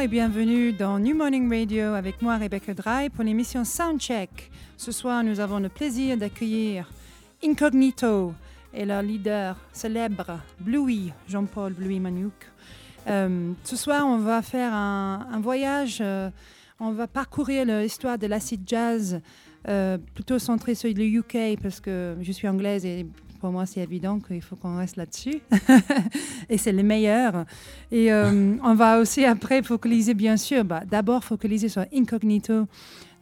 Et bienvenue dans New Morning Radio avec moi Rebecca Dry pour l'émission Soundcheck. Ce soir, nous avons le plaisir d'accueillir Incognito et leur leader célèbre Bluey, Jean-Paul Bluey Manouk. Euh, ce soir, on va faire un, voyage, euh, on va parcourir l'histoire de l'acid jazz, euh, plutôt centré sur le UK parce que je suis anglaise et pour moi, c'est évident qu'il faut qu'on reste là-dessus. et c'est le meilleur. Et euh, on va aussi après focaliser, bien sûr, bah, d'abord focaliser sur Incognito,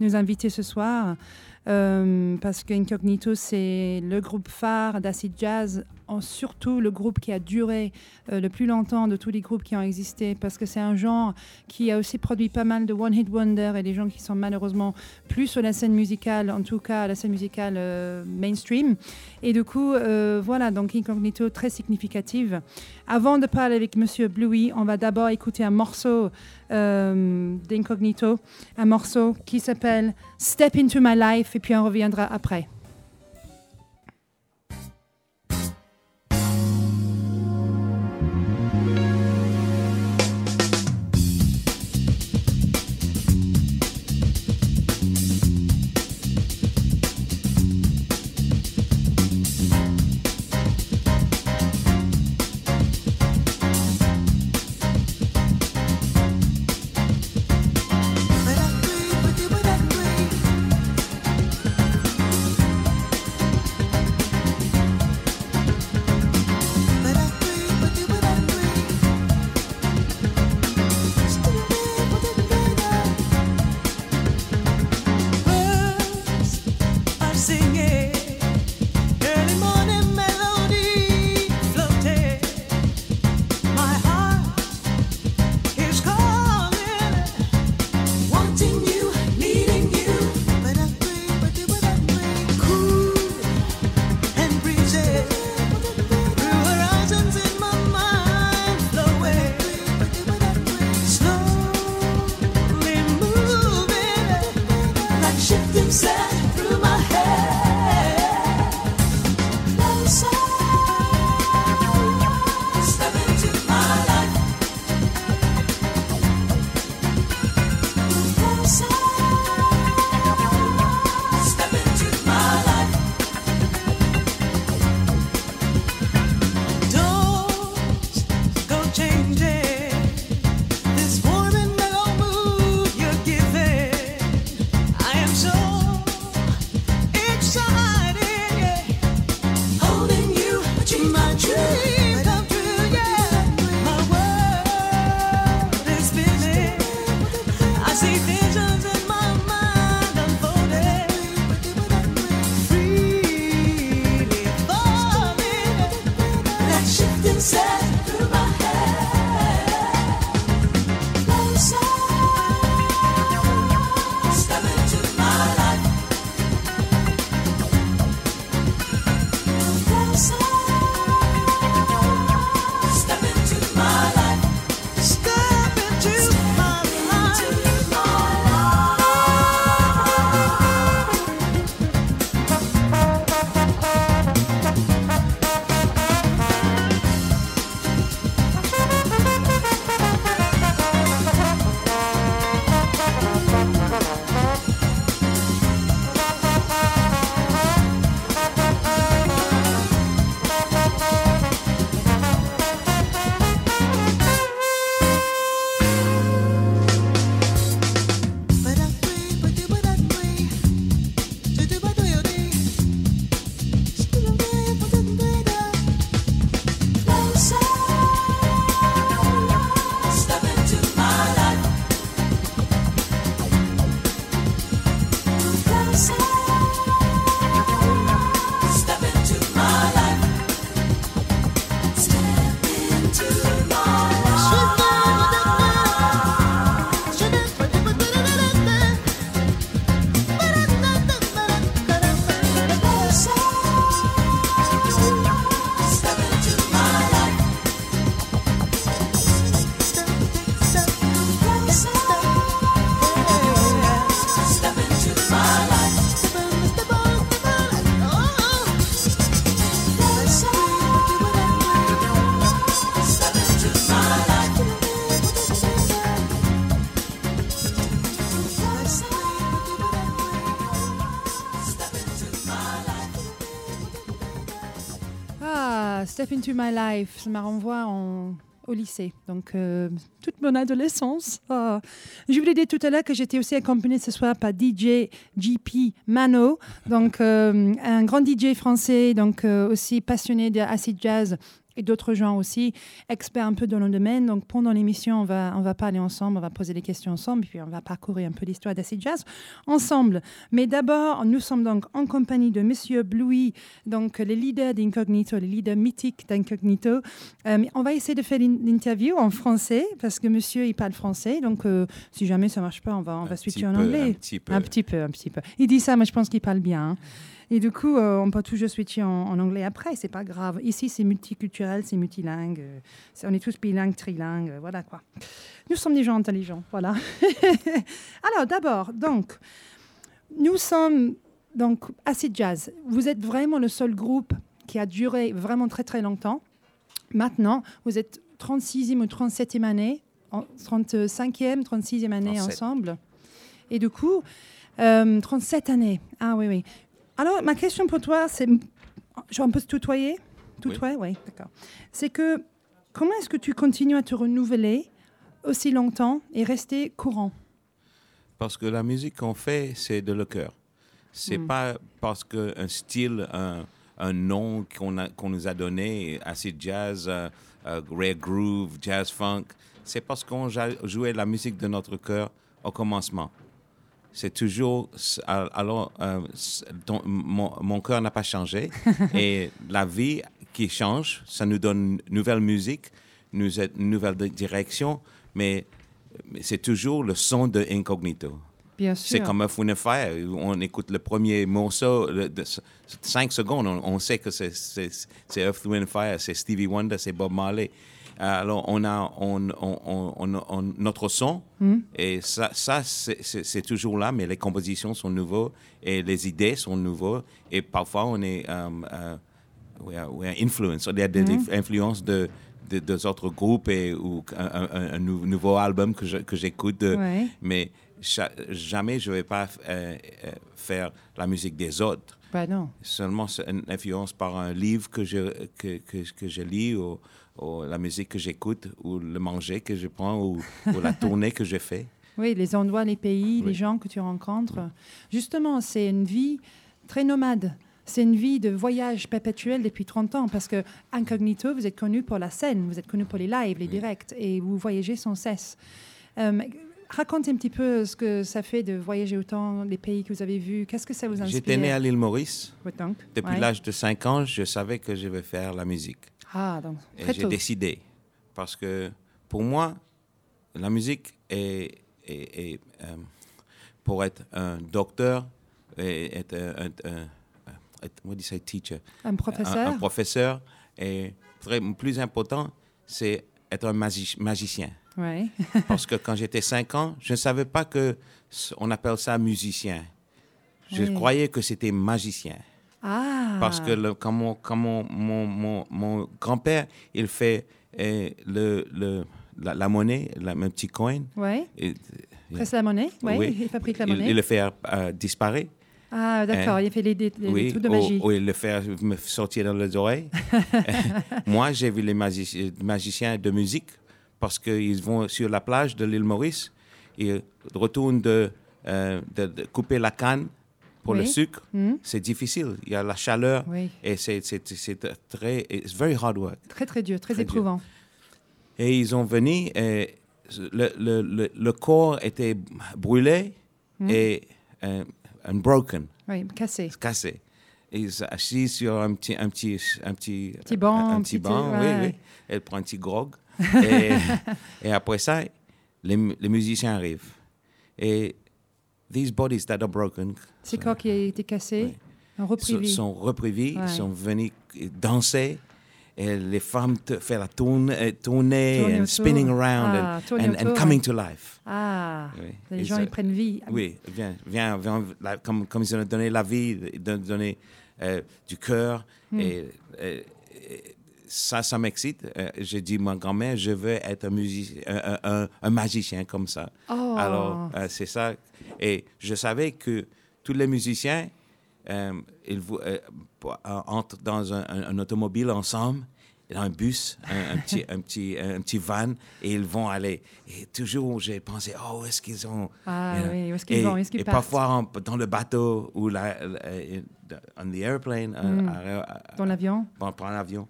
nous inviter ce soir. Euh, parce qu'Incognito, c'est le groupe phare d'acid jazz, en surtout le groupe qui a duré euh, le plus longtemps de tous les groupes qui ont existé, parce que c'est un genre qui a aussi produit pas mal de one-hit wonder et des gens qui sont malheureusement plus sur la scène musicale, en tout cas la scène musicale euh, mainstream. Et du coup, voilà, donc Incognito très significative. Avant de parler avec Monsieur Bluey, on va d'abord écouter un morceau euh, d'Incognito, un morceau qui s'appelle Step into My Life, et puis on reviendra après. Step into My Life, ça m'a renvoie en, au lycée, donc euh, toute mon adolescence. Ah. Je voulais dire tout à l'heure que j'étais aussi accompagnée ce soir par DJ JP Mano, donc euh, un grand DJ français, donc euh, aussi passionné de acid jazz et d'autres gens aussi, experts un peu dans le domaine. Donc pendant l'émission, on va, on va parler ensemble, on va poser des questions ensemble, puis on va parcourir un peu l'histoire d'Acid Jazz ensemble. Mais d'abord, nous sommes donc en compagnie de Monsieur Bluey, donc les leaders d'Incognito, les leaders mythiques d'Incognito. Euh, on va essayer de faire l'interview en français, parce que Monsieur, il parle français. Donc euh, si jamais ça marche pas, on va, on va switcher en anglais. Un petit peu. Un petit peu, un petit peu. Il dit ça, mais je pense qu'il parle bien. Hein. Et du coup, euh, on peut toujours switcher en, anglais après, c'est pas grave. Ici, c'est multiculturel, c'est multilingue. Euh, on est tous bilingues, trilingues, euh, voilà quoi. Nous sommes des gens intelligents, voilà. Alors, d'abord, donc, nous sommes donc Acid Jazz. Vous êtes vraiment le seul groupe qui a duré vraiment très très longtemps. Maintenant, vous êtes 36e ou 37e année, 35e, 36e année ensemble. Et du coup, 37 années. Ah oui, oui. Alors, ma question pour toi, c'est. On peut se tutoyer? Tutoyer, oui, d'accord. C'est que comment est-ce que tu continues à te renouveler aussi longtemps et rester courant? Parce que la musique qu'on fait, c'est de le cœur. C'est hmm. pas parce qu'un style, un, un nom qu'on nous a donné, acid jazz, uh, rare groove, jazz funk, c'est parce qu'on jouait la musique de notre cœur au commencement c'est toujours. Alors, euh, mon, mon cœur n'a pas changé. et la vie qui change, ça nous donne une nouvelle musique, une nouvelle direction, mais c'est toujours le son de Incognito. Bien sûr. C'est comme un Fire. On écoute le premier morceau, de cinq secondes, on, sait que c'est Earth, Wind Fire, c'est Stevie Wonder, c'est Bob Marley. Alors, on a on, on, notre son, hmm. et ça, ça c'est toujours là, mais les compositions sont nouvelles et les idées sont nouvelles. Et parfois, on est um, uh, influence, il y a des hmm. influences de, de, autres groupes et, ou un, nouveau album que j'écoute. Mais jamais je ne vais pas euh, euh, faire la musique des autres. Bah non. Seulement une influence par un livre que je, que, que, que je lis ou, ou la musique que j'écoute, ou le manger que je prends, ou, la tournée que je fais. Oui, les endroits, les pays, les gens que tu rencontres. Justement, c'est une vie très nomade. C'est une vie de voyage perpétuel depuis 30 ans parce que Incognito, vous êtes connu pour la scène, vous êtes connu pour les lives, les directs et vous voyagez sans cesse. Euh, racontez un petit peu ce que ça fait de voyager autant, les pays que vous avez vus. Qu'est-ce que ça vous inspire? J'étais né à l'île Maurice. Depuis l'âge de 5 ans, je savais que je vais faire la musique. Ah, donc, Et j'ai décidé. Parce que pour moi, la musique est, est, euh, pour être un docteur, et être un, un, teacher? Un professeur. Un, professeur. Et très, plus important, c'est être un magicien. Ouais. Parce que quand j'étais 5 ans, je ne savais pas que on appelle ça musicien. Je croyais que c'était magicien. Ah. Parce que le, quand mon, mon, mon, mon grand-père, il fait eh, le, le, la, monnaie, la, un petit coin. Oui. Presse la monnaie, oui. Il fabrique la monnaie. Il, le fait euh, disparaître. Ah, d'accord, il fait les, les, trucs de magie. Oui, il le fait me sortir dans les oreilles. Moi, j'ai vu les magiciens de musique parce qu'ils vont sur la plage de l'île Maurice, ils retournent de, euh, de couper la canne pour le sucre, hmm. c'est difficile. Il y a la chaleur et c'est très, it's very hard work. Très très dur, très, éprouvant. Et ils ont venu et le, le, le, corps était brûlé hmm. et un euh, broken. Oui, cassé. Cassé. Ils assis sur un petit, un petit, un petit, petit banc, un, petit banc, oui, oui. Elle prend un petit grog. et, et, après ça, les, les musiciens arrivent. Et these bodies that are broken. Ces corps qui ont été cassés, sont repris Sont repris sont venus danser. Et les femmes font la tourne, euh, tourner, and spinning around ah, and, and, and, coming to life. Ah, les gens ils prennent vie. Oui, viens, viens, viens comme, comme ils ont donné la vie, ils ont donné euh, du cœur. Hmm. Et, ça, ça m'excite. Euh, j'ai dit, ma grand-mère, je veux être un, musicien, un, un, magicien comme ça. Oh. Alors, c'est ça et je savais que tous les musiciens, euh, ils euh, entrent dans un, automobile ensemble dans un bus, un, un petit, un, petit, un petit van, et ils vont aller. Et toujours, j'ai pensé, oh, où est-ce qu'ils ont. Ah you know? oui, où est-ce qu'ils vont, est-ce qu'ils et partent? parfois en- dans le bateau ou la, la- on the airplane, euh, Mm. à- à- Dans l'avion? Prendre l'avion.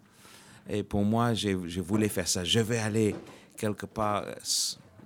Et pour moi, j'ai- je voulais faire ça. Je vais aller quelque part euh,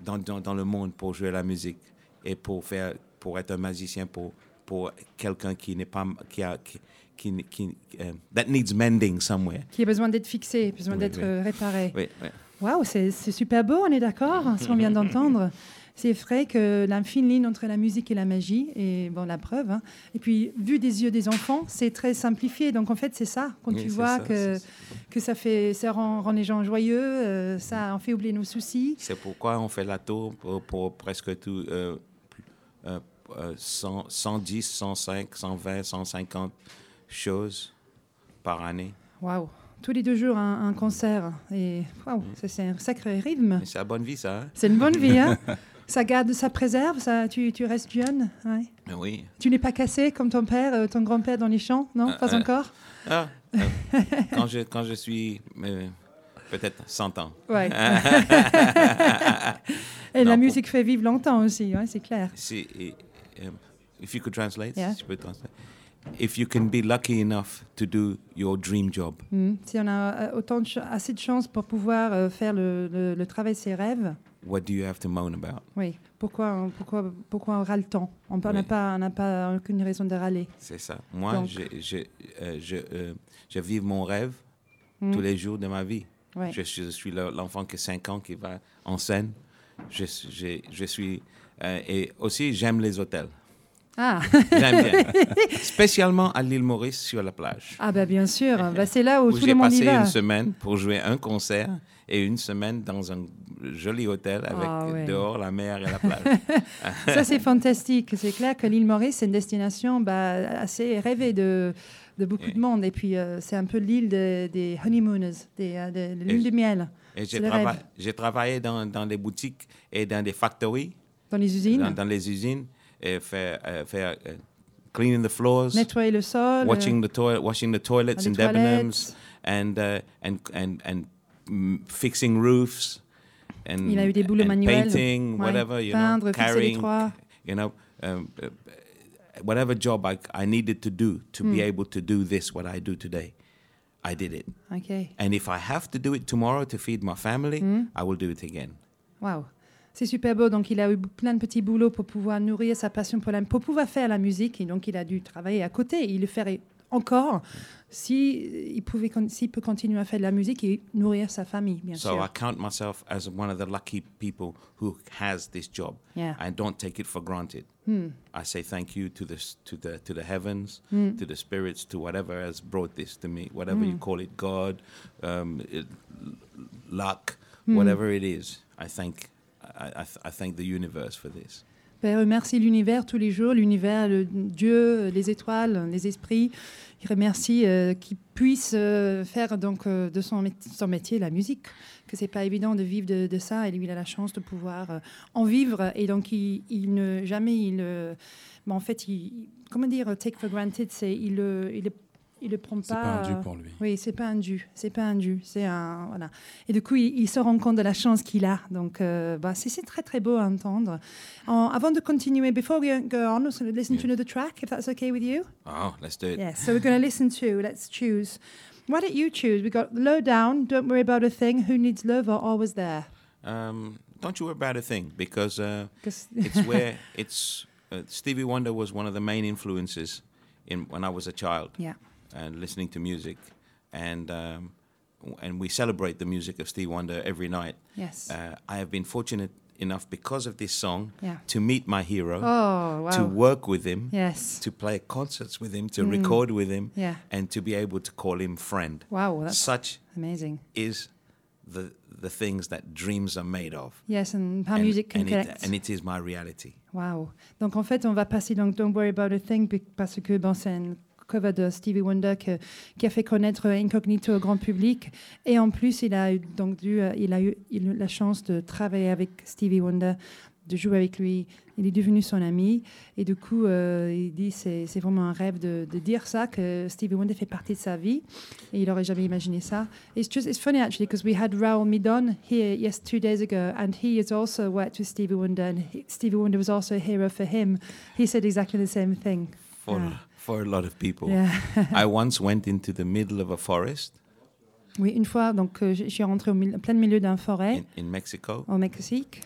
dans, dans, dans le monde pour jouer la musique et pour, faire, pour être un magicien pour, pour quelqu'un qui n'est pas. Qui a, qui, qui, qui- euh, that needs mending somewhere. qui a besoin d'être fixé, besoin Oui, d'être oui. euh, réparé. Oui, oui. Waouh, c'est super beau, on est d'accord, ce qu'on vient d'entendre. C'est vrai que la fine ligne entre la musique et la magie, et bon, la preuve. hein. Et puis, vu des yeux des enfants, c'est très simplifié. Donc, en fait, c'est ça. Quand Oui, tu vois ça, que, ça. que ça, fait, ça rend, rend les gens joyeux, euh, ça en fait oublier nos soucis. C'est pourquoi on fait la tour pour, pour presque tout. euh, 100, 110, 105, 120, 150 choses par année. Waouh. Tous les deux jours, un, un concert. Et waouh, ça, c'est un sacré rythme. C'est la bonne vie, ça. hein? C'est une bonne vie, hein Ça garde, ça préserve, ça, tu, tu restes jeune. ouais. Oui. Tu n'es pas cassé comme ton père, euh, ton grand-père dans les champs, non? Euh, Pas euh, encore? Ah, quand, je, quand je suis peut-être 100 ans. Ouais. Et Non, la pour- musique fait vivre longtemps aussi, ouais, c'est clair. Si, um, if you could translate, Yeah. si je peux translate? If you can be lucky enough to do your dream job, Mm. Si on a euh, autant de assez de chance pour pouvoir euh, faire le, le- le travail de ses rêves, what do you have to moan about? oui. Pourquoi, on- pourquoi, pourquoi on râle tant On n'a Oui. pas, on pas aucune raison de râler. C'est ça. Moi, Donc- je, je, euh, je, euh, je vis mon rêve Mm. tous les jours de ma vie. Ouais. Je, suis- je suis le- l'enfant qui a 5 ans qui va en scène. Je, je, je suis. Euh, et aussi, j'aime les hôtels. Ah. J'aime bien. Spécialement à l'île Maurice sur la plage. ah, bah bien sûr. Bah, c'est là où, où tout j'ai le monde y passé va. une semaine pour jouer un concert et une semaine dans un joli hôtel avec Ah ouais. dehors la mer et la plage. Ça, c'est fantastique. C'est clair que l'île Maurice, c'est une destination bah, assez rêvée de, de beaucoup de monde. Et puis, euh, c'est un peu l'île de- des honeymooners, des, euh, de, de l'île de miel, Et j'ai trava- j'ai travaillé dans, dans des boutiques et dans des factories, dans les usines. dans, dans les usines, et faire, euh, faire euh, cleaning the floors, Nettoyer le sol. euh, watching the toilet, washing the toilets in. Debenhams, and uh, and and and mm, fixing roofs. And, Il a eu des boulots and manuels. painting, Ouais. whatever, you Peindre, know, carrying, you know, um, uh, whatever job I, I needed to do to Hmm. be able to do this, what I do today, I did it. OK. And if I have to do it tomorrow to feed my family, Hmm. I will do it again. Waouh. C'est super beau. Donc, il a eu plein de petits boulots pour pouvoir nourrir sa passion pour, la, pour pouvoir faire la musique. Et donc, il a dû travailler à côté. Il le ferait encore si il pouvait, s'il peut continuer à faire de la musique et nourrir sa famille, bien So I count myself as one of the lucky people who has this job. Yeah. I don't take it for granted. Hmm. I say thank you to the to the to the heavens, Hmm. to the spirits, to whatever has brought this to me, whatever you call it, God, um, it, luck, Hmm. whatever it is. I thank I, I, th- I thank the universe for this. Père, remercie l'univers tous les jours, l'univers, le Dieu, les étoiles, les esprits. Il remercie euh, qu'il puisse euh, faire donc euh, de son, mét- son métier la musique, que c'est pas évident de vivre de, de ça. Et lui, il a la chance de pouvoir euh, en vivre. Et donc, il, il ne jamais, il, euh, mais en fait, il, comment dire, take for granted, c'est il, le- il, il le prend pas. Pas un dû euh, pour lui. oui, c'est pas un dû, c'est pas un dû, c'est un voilà. Et du coup, il, il se rend compte de la chance qu'il a. Donc, euh, bah, c'est très très beau à entendre. En- avant de continuer, before we go on, we're going to listen to Yeah. another track, if that's okay with you. Oh, let's do it. Yes. So we're going to listen to. Let's choose. Why don't you choose? We got low down. Don't worry about a thing. Who needs love or always there? Um, don't you worry about a thing because uh, it's where it's uh, Stevie Wonder was one of the main influences in when I was a child. yeah. And listening to music, and um, and we celebrate the music of Steve Wonder every night. Yes. Uh, I have been fortunate enough because of this song Yeah. to meet my hero, Oh wow. to work with him, Yes. to play concerts with him, to Mm. record with him, Yeah. and to be able to call him friend. Wow. That's Such amazing. is the the things that dreams are made of. Yes, and how and, music can and connect. it, and it is my reality. Wow. Donc en fait, on va passer donc Don't Worry About a Thing parce que bon, c'est une cover de Stevie Wonder qui a fait connaître Incognito au grand public. Et en plus, il a eu, donc euh, eu il la chance de travailler avec Stevie Wonder de jouer avec lui. Il est devenu son ami. Et du coup, euh, il dit c'est c'est vraiment un rêve de, dire ça, que Stevie Wonder fait partie de sa vie. Et il n'aurait jamais imaginé ça. It's just it's funny actually because we had Raoul Midon here yes two days ago, and he has also worked with Stevie Wonder, and Stevie Wonder was also a hero for him. He said exactly the same thing. For, Yeah. for a lot of people. Yeah. I once went into the middle of a forest oui, une fois, donc euh, je suis rentrée au mil- plein milieu d'un forêt in, in Mexico, au Mexique.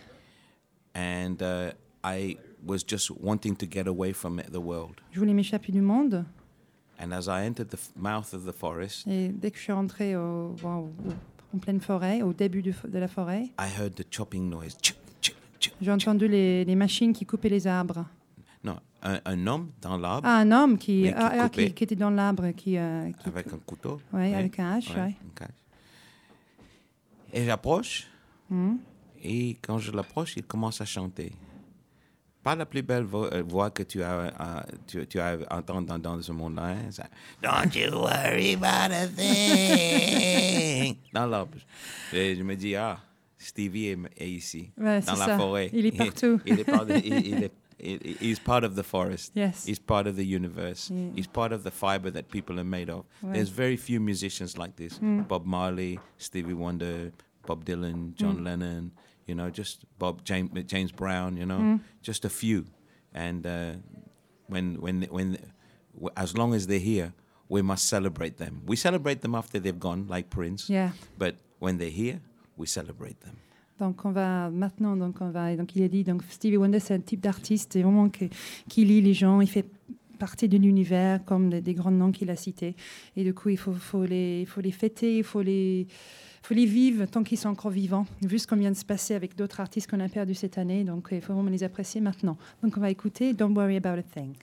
and uh, I was just wanting to get away from the world. Je voulais m'échapper du monde. And as I entered the mouth of the forest, Et dès que je suis rentrée au- au- en pleine forêt, au début du de la forêt, I heard the chopping noise. J'ai entendu les, les machines qui coupaient les arbres. Un, un homme dans l'arbre Ah, un homme qui, Oui, qui ah, ah, qui, qui était dans l'arbre, qui, euh, avec un couteau. ouais, Ouais, avec un hache. ouais, ouais. une hache. Et j'approche, Mhm. et quand je l'approche, il commence à chanter. Pas la plus belle euh, voix que tu as, euh, tu, tu as entendu dans, dans ce monde-là. hein, Don't you worry about a thing. dans l'arbre. Et je me dis, ah, Stevie est, est ici, Ouais, dans la ça. forêt. Il est partout. il, est il- il est- il- he's part of the forest. Yes. He's part of the universe. Yeah. He's part of the fiber that people are made of. Ouais. There's very few musicians like this. Mm. Bob Marley, Stevie Wonder, Bob Dylan, John Mm. Lennon, you know, just Bob James, James Brown, you know, Mm. just a few. And uh, when when when as long as they're here, we must celebrate them. We celebrate them after they've gone, like Prince. Yeah. But when they're here, we celebrate them. Donc on va maintenant, donc on va, donc il a dit, donc Stevie Wonder c'est un type d'artiste, vraiment que- qui lit les gens, il fait partie de l'univers comme des, des grands noms qu'il a cités. Et du coup il faut, faut les, il faut les fêter, il faut les, faut les vivre tant qu'ils sont encore vivants. Vu ce qu'on vient de se passer avec d'autres artistes qu'on a perdus cette année, donc il faut vraiment les apprécier maintenant. Donc on va écouter Don't Worry About a Thing.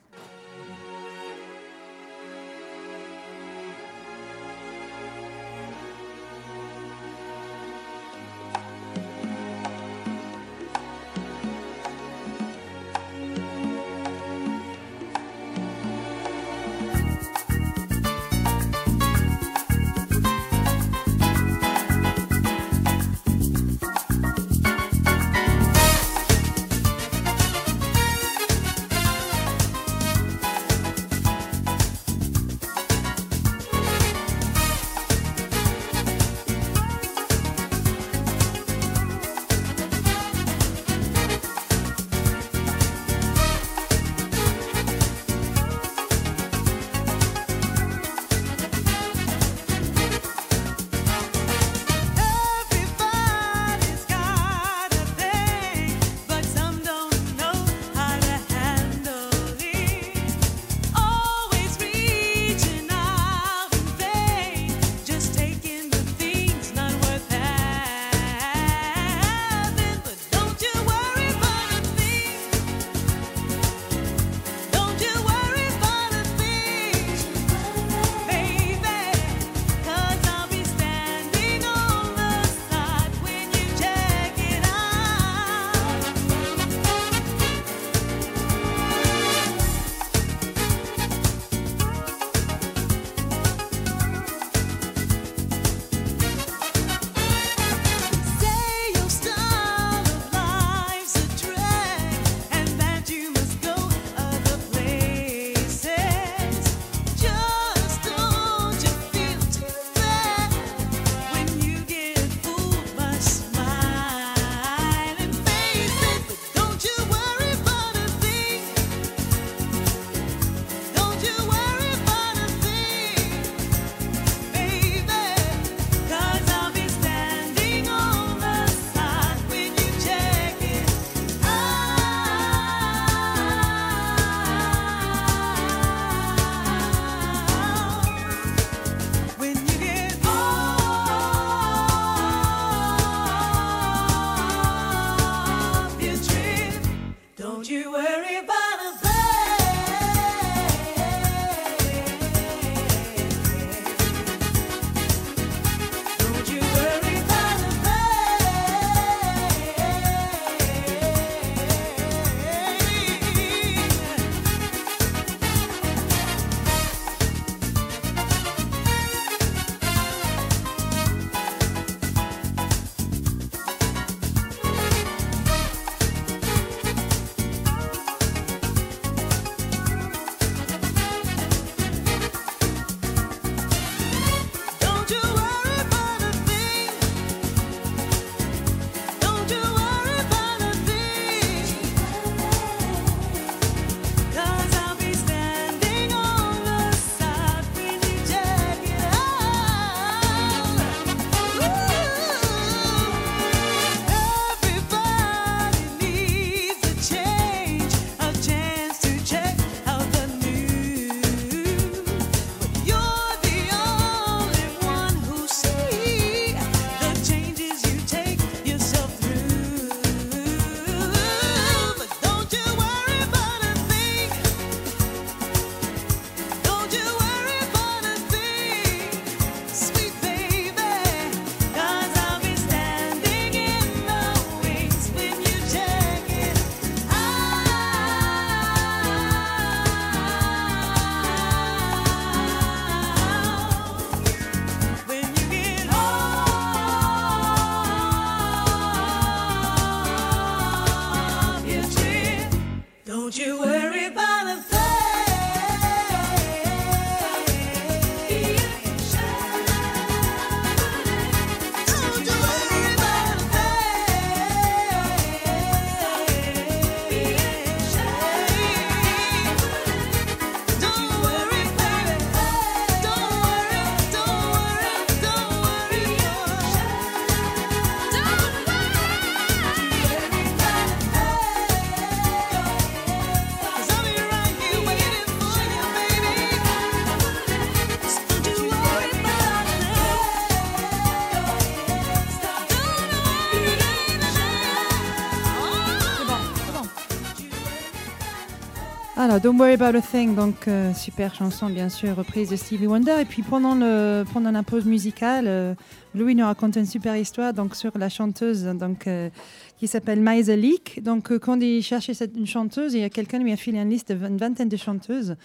Don't Worry About a Thing, donc euh, super chanson bien sûr, reprise de Stevie Wonder. Et puis pendant, le, pendant la pause musicale, euh, Louis nous raconte une super histoire donc, sur la chanteuse donc, euh, qui s'appelle Maïsa Leak. Donc quand il cherchait une chanteuse, il y a quelqu'un lui a filé une liste de vingt- une vingtaine de chanteuses.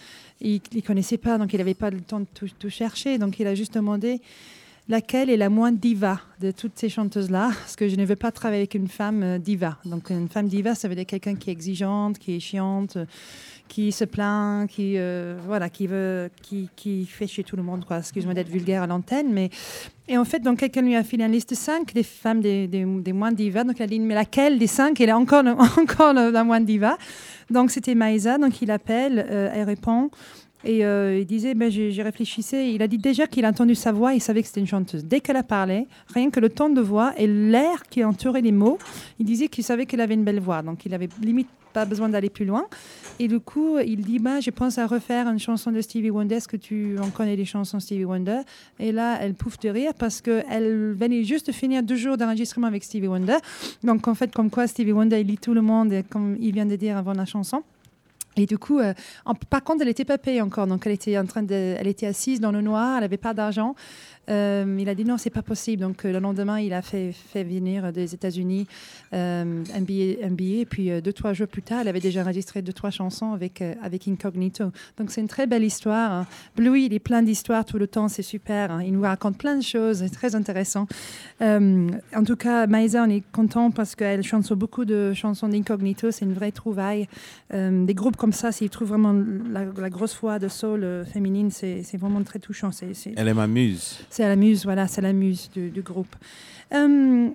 Il ne connaissait pas, donc il n'avait pas le temps de tout, tout chercher. Donc il a juste demandé laquelle est la moins diva de toutes ces chanteuses-là, parce que je ne veux pas travailler avec une femme diva. Donc une femme diva, ça veut dire quelqu'un qui est exigeante, qui est chiante, qui se plaint, qui euh, voilà, qui veut, qui, qui fait chez tout le monde, quoi. Excuse-moi d'être vulgaire à l'antenne, mais et en fait, donc quelqu'un lui a filé une liste de cinq des femmes des, des, moins divas. Donc il a dit mais laquelle des cinq? Elle est encore encore la moins diva. Donc c'était Maïsa. Donc il appelle, euh, elle répond. Et euh, il disait, ben, j'ai réfléchissais. Il a dit déjà qu'il a entendu sa voix, il savait que c'était une chanteuse. Dès qu'elle a parlé, rien que le ton de voix et l'air qui entourait les mots, il disait qu'il savait qu'elle avait une belle voix. Donc il avait limite pas besoin d'aller plus loin. Et du coup, il dit, bah, je pense à refaire une chanson de Stevie Wonder. Est-ce que tu en connais les chansons Stevie Wonder? Et là, elle pouffe de rire parce qu'elle venait juste de finir deux jours d'enregistrement avec Stevie Wonder. Donc en fait, comme quoi Stevie Wonder, il lit tout le monde, comme il vient de dire avant la chanson. Et du coup, euh, en- par contre, elle n'était pas payée encore. Donc, elle était, en train de, elle était assise dans le noir, elle n'avait pas d'argent. Euh, il a dit non, c'est pas possible. Donc, euh, le lendemain, il a fait, venir des États-Unis euh, un, billet. Et puis, euh, deux, trois jours plus tard, elle avait déjà enregistré deux, trois chansons avec, avec Incognito. Donc, c'est une très belle histoire. hein. Bluey, il est plein d'histoires tout le temps. C'est super. hein. Il nous raconte plein de choses. C'est très intéressant. En tout cas, Maïsa, on est content parce qu'elle chante beaucoup de chansons d'Incognito. C'est une vraie trouvaille. Des groupes comme ça, s'ils trouvent vraiment la, grosse voix de soul féminine, c'est vraiment très touchant. Elle est ma muse. C'est la muse, voilà, c'est la muse du, du groupe. Euh,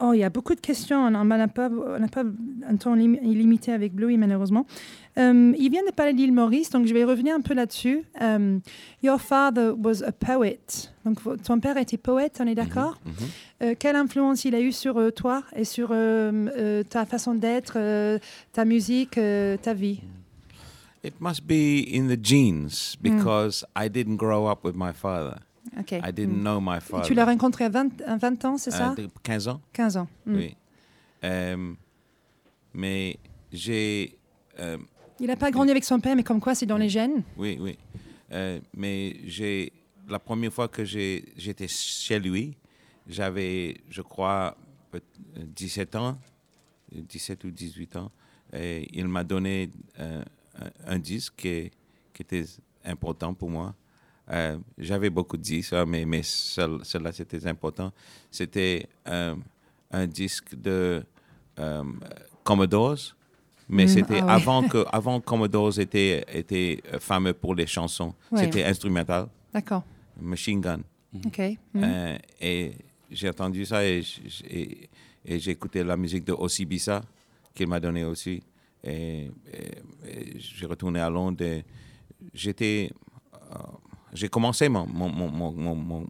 oh, il y a beaucoup de questions. On n'a pas, un temps lim- illimité avec Bluey, malheureusement. Euh, il vient de parler d'île Maurice, donc je vais revenir un peu là-dessus. Euh, your father was a poet. Donc, ton père était poète, on est d'accord? Mhm. Euh, Quelle influence il a eu sur euh, toi et sur euh, ta façon d'être, ta musique, ta vie? It must be in the genes because I didn't grow up with my father. Ok. I didn't Mm. know my Et father. tu l'as rencontré à 20, à 20 ans, c'est ça? Euh, de 15 ans 15 ans. Mm. Oui. Euh, mais j'ai. euh, Il n'a pas grandi avec son père, mais comme quoi c'est dans les gènes. oui, oui. Euh, mais j'ai. La première fois que j'étais chez lui, j'avais, je crois, peut- 17 ans, 17 ou 18 ans. Et il m'a donné euh, un, un disque qui, qui était important pour moi. Euh, J'avais beaucoup de disques, mais, mais celle-là, c'était important. C'était euh, un disque de euh, Commodores, mais Mm, c'était ah avant que avant Commodores était, était fameux pour les chansons. C'était instrumental, D'accord. Machine Gun. Ok. Mm. Euh, et j'ai entendu ça et, j'ai écouté la musique de Osibisa qu'il m'a donné aussi. Et, et- et j'ai retourné à Londres. et J'étais, euh, j'ai commencé mon, mon, mon, mon,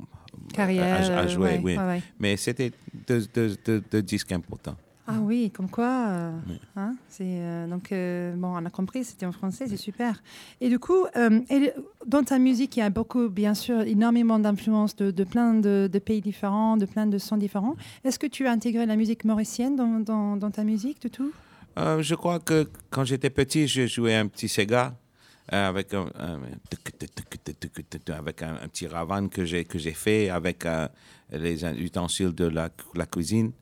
Carrière. à, à jouer, ouais, oui. ouais. Mais c'était deux, deux, deux, deux disques importants. Ah oui, comme quoi. euh, Oui. hein, c'est, euh, donc, euh, bon, on a compris, c'était en français, c'est super. Et du coup, euh, et dans ta musique, il y a beaucoup, bien sûr, énormément d'influences de, de plein de, de pays différents, de plein de sons différents. Est-ce que tu as intégré la musique mauricienne dans, dans, dans ta musique, du tout? Je crois que quand j'étais petit, je jouais un petit Sega avec un, avec un, un petit ravan que j'ai que j'ai fait avec euh, les ustensiles de la, la cuisine.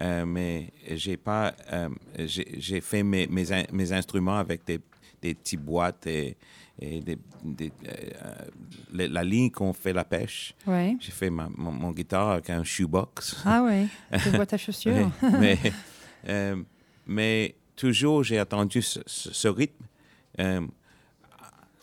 Euh, mais j'ai pas euh, j'ai fait mes, mes, in- mes instruments avec des, des petites boîtes et, et des, des, euh, la- ligne qu'on fait la pêche. Ouais. J'ai fait ma, mon, mon guitare avec un shoebox. Ah ouais, je vois ta chaussure. Oui, mais, euh, mais toujours, j'ai ce- ce rythme.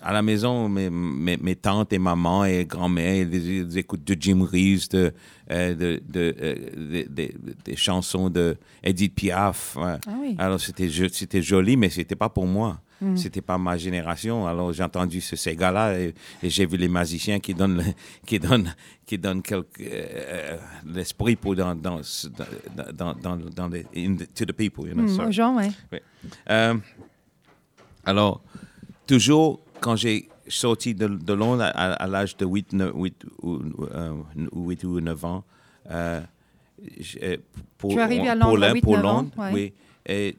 À la maison, mes, mes, mes tantes et maman et grand-mère, ils, ils écoutent de Jim Reeves, de, euh, de, de, euh, des- chansons de Edith Piaf. ouais. Ah oui. Alors c'était jo- c'était joli, mais c'était pas pour moi. Mm. C'était pas ma génération. Alors j'ai entendu ce, ces gars-là et, et j'ai vu les musiciens qui donnent le- qui donnent qui donnent quelque euh, l'esprit pour dans dans ce- dans dans dans, dans les the- to the people, you know. Aux gens, ouais. Oui. Alors, toujours, quand j'ai sorti de, de Londres à, à l'âge de 8, 9, 8, ou, euh, 8 ou 9 ans, euh, j'ai- pour, Tu Londres à Londres- 8, pour 9 ans, Londres, ouais. oui. Et,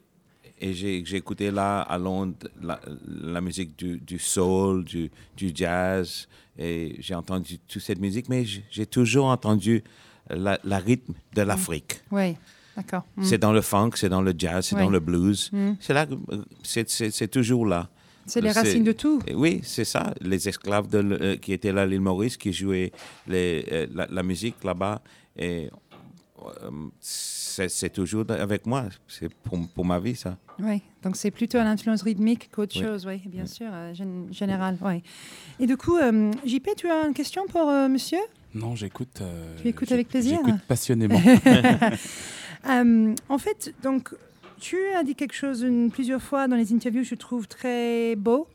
et j'ai écouté là, à Londres, la, la musique du, du soul, du, du jazz, et j'ai entendu toute cette musique, mais j'ai toujours entendu la, la rythme de l'Afrique. Oui, d'accord. Hmm. C'est dans le funk, c'est dans le jazz, c'est dans le blues. Mm. C'est là, que- c'est- c'est c'est toujours là. C'est les racines de tout. Oui, c'est ça. Les esclaves de euh, qui étaient là à l'île Maurice, qui jouaient les, euh, la, la musique là-bas. Et euh, c'est toujours avec moi. C'est pour, pour ma vie, ça. Oui, donc c'est plutôt une influence rythmique qu'autre Oui. chose, oui, bien sûr, euh, gén- général, oui. Et du coup, euh, JP, tu as une question pour euh, monsieur? Non, j'écoute. euh, Tu écoutes avec plaisir J'écoute passionnément. Euh, En fait, donc, tu as dit quelque chose une- plusieurs fois dans les interviews, je trouve très beau.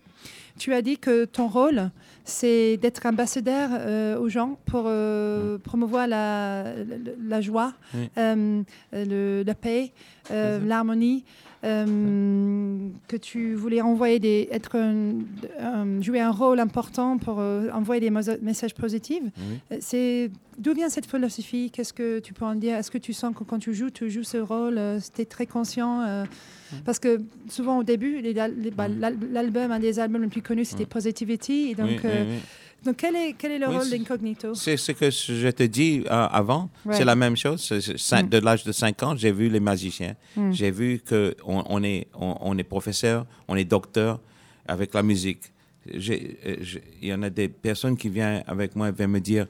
Tu as dit que ton rôle, c'est d'être ambassadeur euh, aux gens pour euh, promouvoir la, la, la joie, Oui. euh, le- la paix, l'harmonie. Euh, que tu voulais envoyer des, être un- un- jouer un rôle important pour euh, envoyer des messages positifs. Oui. Euh, C'est d'où vient cette philosophie? Qu'est-ce que tu peux en dire? Est-ce que tu sens que quand tu joues, tu joues ce rôle euh, C'était très conscient Parce que souvent au début, bah, l'al- l'album, un des albums les plus connus, c'était. Positivity. Et donc, Oui, oui, oui. Donc quel est quel est le Oui, rôle d'Incognito? C'est ce que je te dis euh, avant. Ouais. C'est la même chose. Mm. De l'âge de 5 ans, j'ai vu les magiciens. Mm. J'ai vu qu'on on est, on, on est professeur, on est docteur avec la musique. Euh, Il y en a des personnes qui viennent avec moi et viennent me dire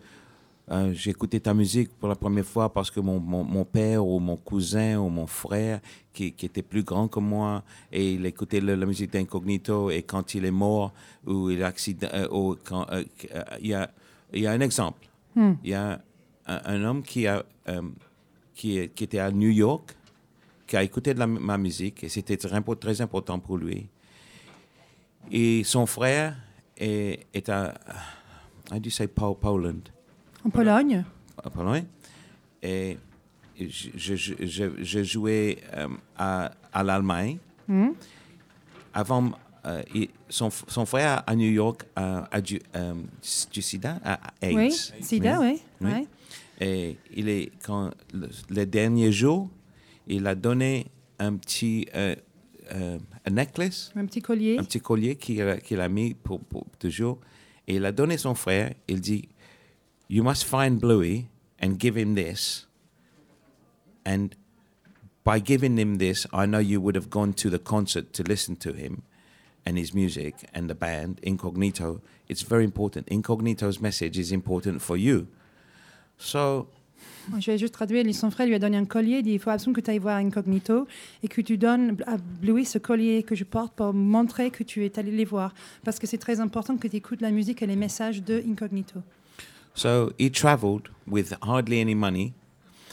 euh, J'ai écouté ta musique pour la première fois parce que mon, mon, mon père ou mon cousin ou mon frère, qui, qui était plus grand que moi, et il écoutait le- la musique d'Incognito, et quand il est mort, ou il accident, euh, ou quand, euh, euh, il, y a, il y a un exemple. Hmm. Il y a un, un homme qui, a, qui, était à New York, qui a écouté de la- ma musique, et c'était très, impo- très important pour lui. Et son frère est, est à, how do you say Po- Poland? En Pologne à Pologne. Et je, je, je, je- jouais euh, à, à l'Allemagne. Hmm. Avant, euh, il- son, son frère à New York a, a du, euh, du sida, AIDS. Oui, Sida, oui. Et il est, quand, le, le dernier jour, il a donné un petit euh, euh, un necklace, Un petit collier. un petit collier qu'il a, mis pour, pour toujours. Et il a donné son frère. Il dit, You must find Bluey and give him this. And by giving him this, I know you would have gone to the concert to listen to him and his music and the band, Incognito. It's very important. Incognito's message is important for you. So, Je vais juste traduire. Son frère lui a donné un collier. Il dit il faut absolument que tu ailles voir Incognito et que tu donnes à Bluey ce collier que je porte pour montrer que tu es allé les voir. Parce que c'est très important que tu écoutes la musique et les messages de Incognito. So he traveled with hardly any money.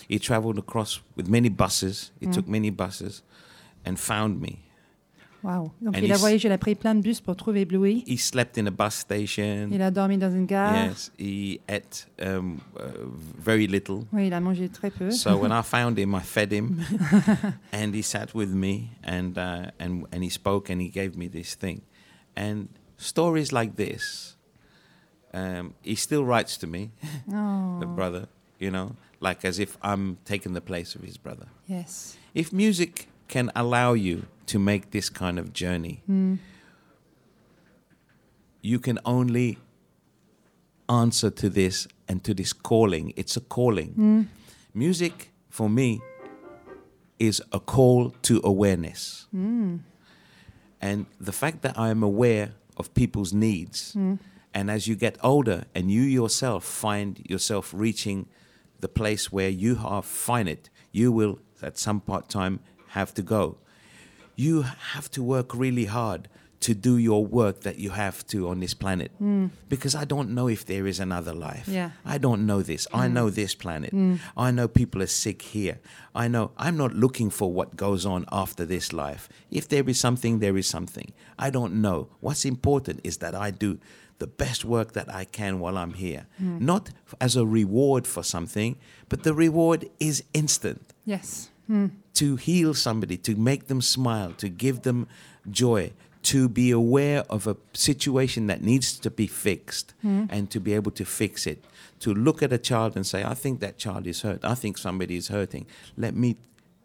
He traveled across with many buses. He took many buses and found me. Wow. Donc And il a voyagé, il a pris plein de bus pour trouver Bluey. He slept in a bus station. Il a dormi dans une gare. Yes, he ate um, uh, very little. Oui, il a mangé très peu. So when I found him, I fed him, and he sat with me, and uh, and and he spoke, and he gave me this thing, and stories like this. Um, he still writes to me, the brother, you know, like as if I'm taking the place of his brother. yes. If music can allow you to make this kind of journey, Mm. you can only answer to this and to this calling. It's a calling. Music, for me, is a call to awareness. And the fact that I am aware of people's needs, and as you get older and you yourself find yourself reaching the place where you are finite, you will at some part time have to go. you have to work really hard to do your work that you have to on this planet. Hmm. Because I don't know if there is another life. Yeah. I don't know this. I hmm. know this planet. Hmm. I know people are sick here. I know I'm not looking for what goes on after this life. If there is something, there is something. I don't know. What's important is that I do the best work that I can while I'm here. Not as a reward for something, but the reward is instant Yes. Hmm. to heal somebody, to make them smile, to give them joy, to be aware of a situation that needs to be fixed hmm. and to be able to fix it. To look at a child and say, I think that child is hurt. I think somebody is hurting. Let me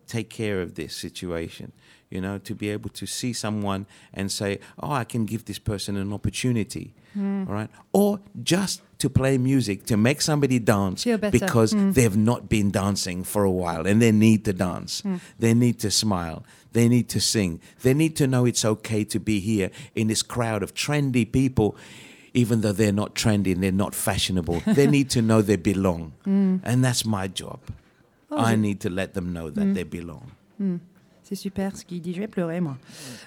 take care of this situation. You know, to be able to see someone and say, Oh, I can give this person an opportunity. Hmm. All right. Or just to play music to make somebody dance because hmm. they've not been dancing for a while and they need to dance. Hmm. They need to smile. They need to sing. They need to know it's okay to be here in this crowd of trendy people, even though they're not trendy and they're not fashionable. they need to know they belong. And that's my job. Oh, I need to let them know that they belong. C'est super ce qu'il dit. Je vais pleurer, moi.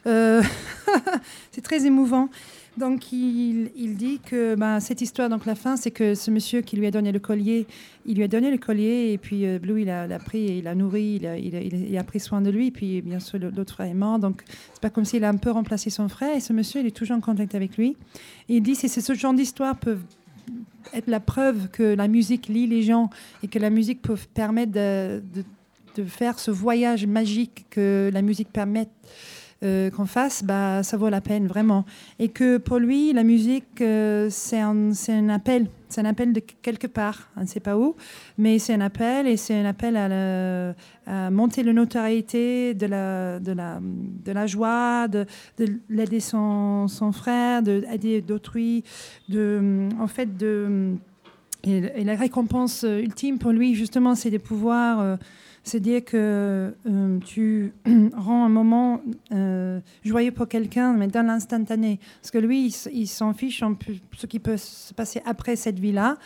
Euh, c'est très émouvant. Donc, il, il dit que ben, cette histoire, donc la fin, c'est que ce monsieur qui lui a donné le collier, il lui a donné le collier et puis euh, Blue, il a, pris et il l'a nourri, il a, il, a, a- a pris soin de lui. Et puis, bien sûr, l'autre frère est mort. Donc, c'est pas comme s'il a un peu remplacé son frère. Et ce monsieur, il est toujours en contact avec lui. Et il dit c'est ce genre d'histoire peuvent être la preuve que la musique lie les gens et que la musique peut permettre de- de faire ce voyage magique que la musique permet euh, qu'on fasse, bah, ça vaut la peine vraiment. Et que pour lui, la musique, euh, c'est un, un appel. C'est un appel de quelque part, on ne sait pas où, mais c'est un appel et c'est un appel à, à monter la notoriété de la, de la, de la joie, de, de l'aider son, frère, d'aider d'autrui, de, en fait, de, et, la récompense ultime pour lui, justement, c'est de pouvoir euh, se dire que euh, tu rends un moment euh, joyeux pour quelqu'un, mais dans l'instantané. Parce que lui, il s'en fiche en plus ce qui peut se passer après cette vie-là.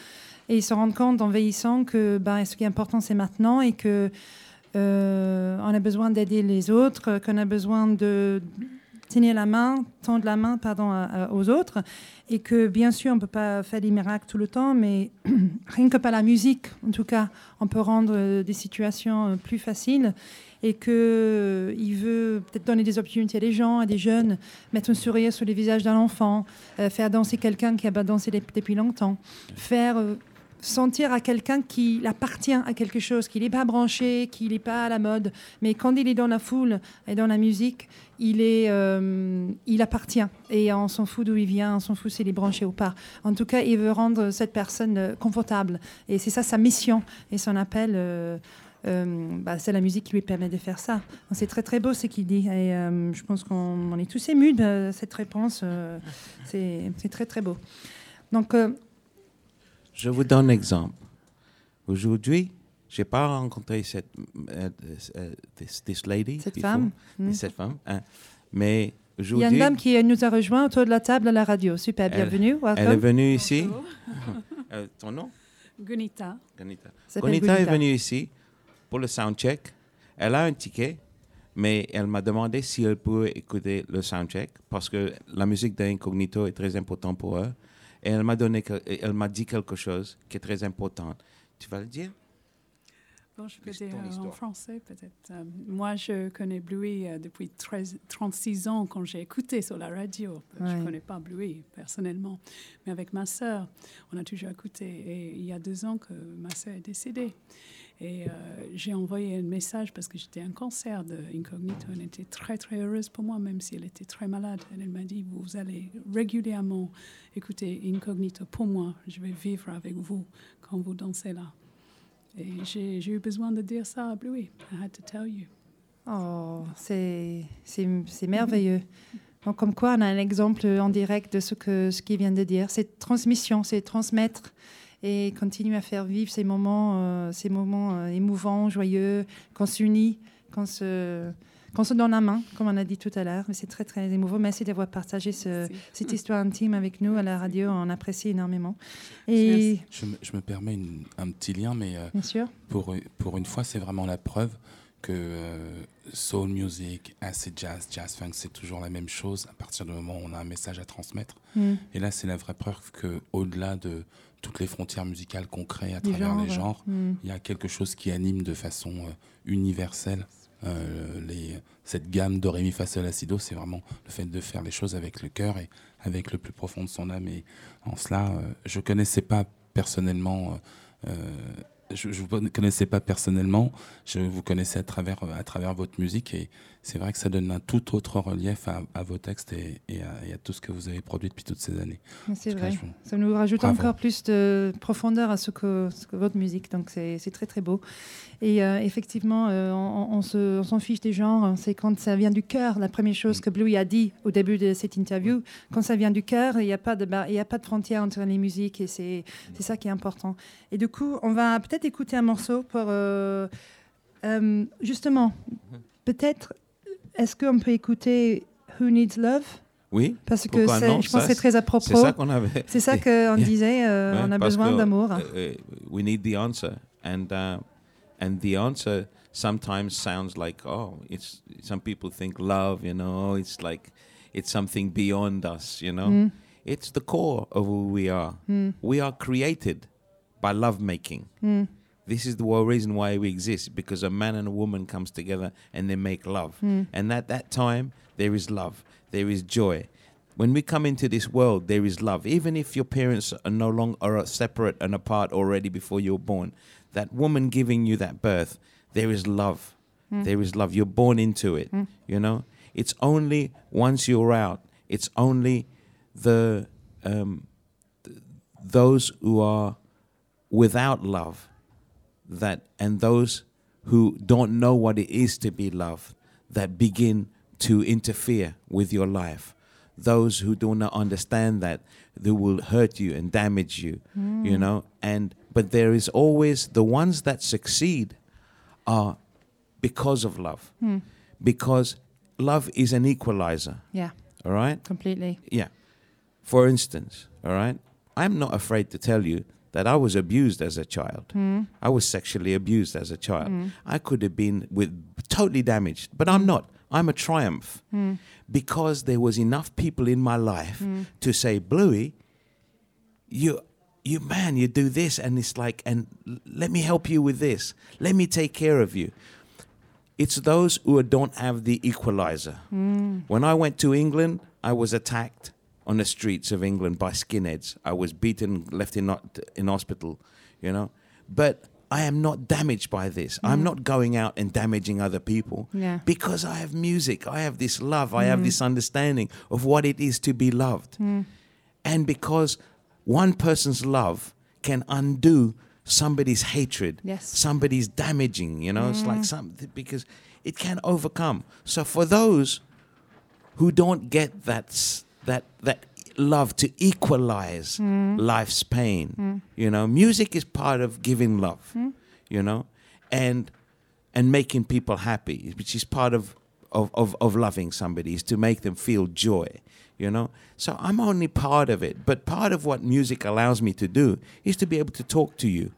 Et il se rend compte en vieillissant que ben, ce qui est important, c'est maintenant et que euh, on a besoin d'aider les autres, qu'on a besoin de tenir la main, tendre la main pardon, aux autres, et que bien sûr on ne peut pas faire des miracles tout le temps, mais rien que par la musique, en tout cas, on peut rendre euh, des situations euh, plus faciles, et que euh, veut peut-être donner des opportunités à des gens, à des jeunes, mettre un sourire sur les visages d'un enfant, euh, faire danser quelqu'un qui a pas dansé dep- depuis longtemps, faire sentir à quelqu'un qu'il appartient à quelque chose, qu'il n'est pas branché, qu'il n'est pas à la mode, mais quand il est dans la foule et dans la musique, il, est, euh, il appartient. Et on s'en fout d'où il vient, on s'en fout s'il est branché ou pas. En tout cas, il veut rendre cette personne euh, confortable. Et c'est ça sa mission et son appel. euh, bah, c'est la musique qui lui permet de faire ça. C'est très très beau ce qu'il dit. Et je pense qu'on on est tous émus de cette réponse. c'est très très beau. Donc, Je vous donne un exemple. Aujourd'hui, je n'ai pas rencontré cette euh, euh, this, this lady. Cette before, femme. Mm. Cette femme. hein. Mais il y a une dame qui nous a rejoint autour de la table à la radio. Super, Elle- bienvenue. elle est Welcome. venue ici. Euh, ton nom? Gunita. Gonita. s'appelle Gonita est Gunita. venue ici pour le soundcheck. Elle a un ticket, mais elle m'a demandé si elle pouvait écouter le soundcheck parce que la musique d'Incognito est très importante pour elle. Et elle m'a donné, elle m'a dit quelque chose qui est très important. Tu vas le dire? Bon, je peux dire euh, en français peut-être. Euh, moi, je connais Bluey euh, depuis 13 36 ans quand j'ai écouté sur la radio. Je Ouais. ne connais pas Bluey personnellement, mais avec ma sœur, on a toujours écouté. Et il y a deux ans que ma sœur est décédée. Et euh, j'ai envoyé un message parce que j'étais un cancer de Incognito. Elle était très, très heureuse pour moi, même si elle était très malade. Elle m'a dit, vous allez régulièrement écouter Incognito pour moi. Je vais vivre avec vous quand vous dansez là. Et j'ai eu besoin de dire ça à Bluey. I had to tell you. Oh, c'est merveilleux. Comme quoi, on a un exemple en direct de ce que ce qu'il vient de dire. C'est transmission, c'est transmettre et continuer à faire vivre ces moments, euh, ces moments euh, émouvants, joyeux, qu'on s'unit, qu'on se, qu'on se donne la main, comme on a dit tout à l'heure. Mais c'est très, très émouvant. Merci d'avoir partagé ce- Merci. cette histoire intime avec nous à la radio. On apprécie énormément. Et Je me, je me permets une- un petit lien, mais euh, bien sûr, pour, pour une fois, c'est vraiment la preuve que, euh, soul music, acid jazz, jazz funk, c'est toujours la même chose à partir du moment où on a un message à transmettre. Mm. Et là, c'est la vraie preuve que au-delà de toutes les frontières musicales qu'on crée à Les travers les genres, genres, mm. il y a quelque chose qui anime de façon euh, universelle euh, les, cette gamme do, ré, mi, fa, sol, la, si, do. C'est vraiment le fait de faire les choses avec le cœur et avec le plus profond de son âme. Et en cela, euh, je connaissais pas personnellement. euh, je ne vous connaissais pas personnellement, je vous connaissais à travers, à travers votre musique et c'est vrai que ça donne un tout autre relief à, à vos textes et, et à, et à tout ce que vous avez produit depuis toutes ces années. C'est vrai. vous- Ça nous rajoute Bravo. encore plus de profondeur à ce que, ce que votre musique. Donc c'est très très beau. Et euh, effectivement, euh, on, on se- on s'en fiche des genres. C'est quand ça vient du cœur. La première chose que Bluey a dit au début de cette interview, quand ça vient du cœur, il n'y a pas de bar- il y a pas de frontière entre les musiques et c'est ça qui est important. Et du coup, on va peut-être écouter un morceau pour euh, euh, justement peut-être. Est-ce qu'on peut écouter Who Needs Love? Oui, Parce que non je pense que c'est très à propos. c'est ça qu'on avait. C'est ça qu'on disait, euh, Ouais, on a besoin d'amour. uh, we need the answer, and uh, and the answer sometimes sounds like oh, it's some people think love, you know, it's like it's something beyond us, you know? Mm. It's the core of who we are. Mm. We are created by love making. Mm. This is the whole reason why we exist because a man and a woman comes together and they make love. Mm. And at that time, there is love, there is joy. When we come into this world, there is love. Even if your parents are no longer are separate and apart already before you're born, that woman giving you that birth, there is love. There is love. You're born into it. You know, it's only once you're out. It's only the um, th- those who are without love that and those who don't know what it is to be loved that begin to interfere with your life. Those who do not understand that they will hurt you and damage you you hmm. know? And but there is always the ones that succeed are because of love. Hmm. Because love is an equalizer. Yeah, all right? Completely. yeah. For instance, all right, I'm not afraid to tell you that I was abused as a child. Hmm. I was sexually abused as a child. Hmm. I could have been with totally damaged, but I'm hmm. not. I'm a triumph because there was enough people in my life to say, Bluey, you you man, you do this and it's like and let me help you with this. Let me take care of you. It's those who don't have the equalizer. When I went to England, I was attacked on the streets of England by skinheads. I was beaten, left in in hospital, you know. But I am not damaged by this. I'm mm. not going out and damaging other people Yeah. because I have music. I have this love. I have mm. this understanding of what it is to be loved. Mm. And because one person's love can undo somebody's hatred, Yes. somebody's damaging, you know, it's like something because it can overcome. So for those who don't get that that that love to equalize hmm. life's pain, hmm. you know, music is part of giving love, hmm. you know, and and making people happy, which is part of of, of, of loving somebody is to make them feel joy, you know. So I'm only part of it, but part of what music allows me to do is to be able to talk to you,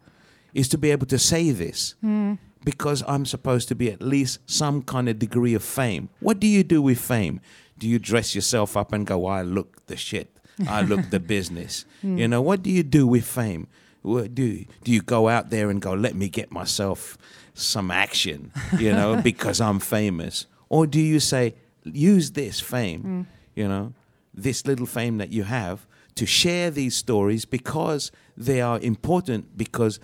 is to be able to say this, because I'm supposed to be at least some kind of degree of fame. What do you do with fame? Do you dress yourself up and go, I look the shit, I look the business? Hmm. You know, what do you do with fame? What do do you go out there and go, let me get myself some action, you know, because I'm famous? Or do you say, use this fame, hmm. you know, this little fame that you have to share these stories because they are important because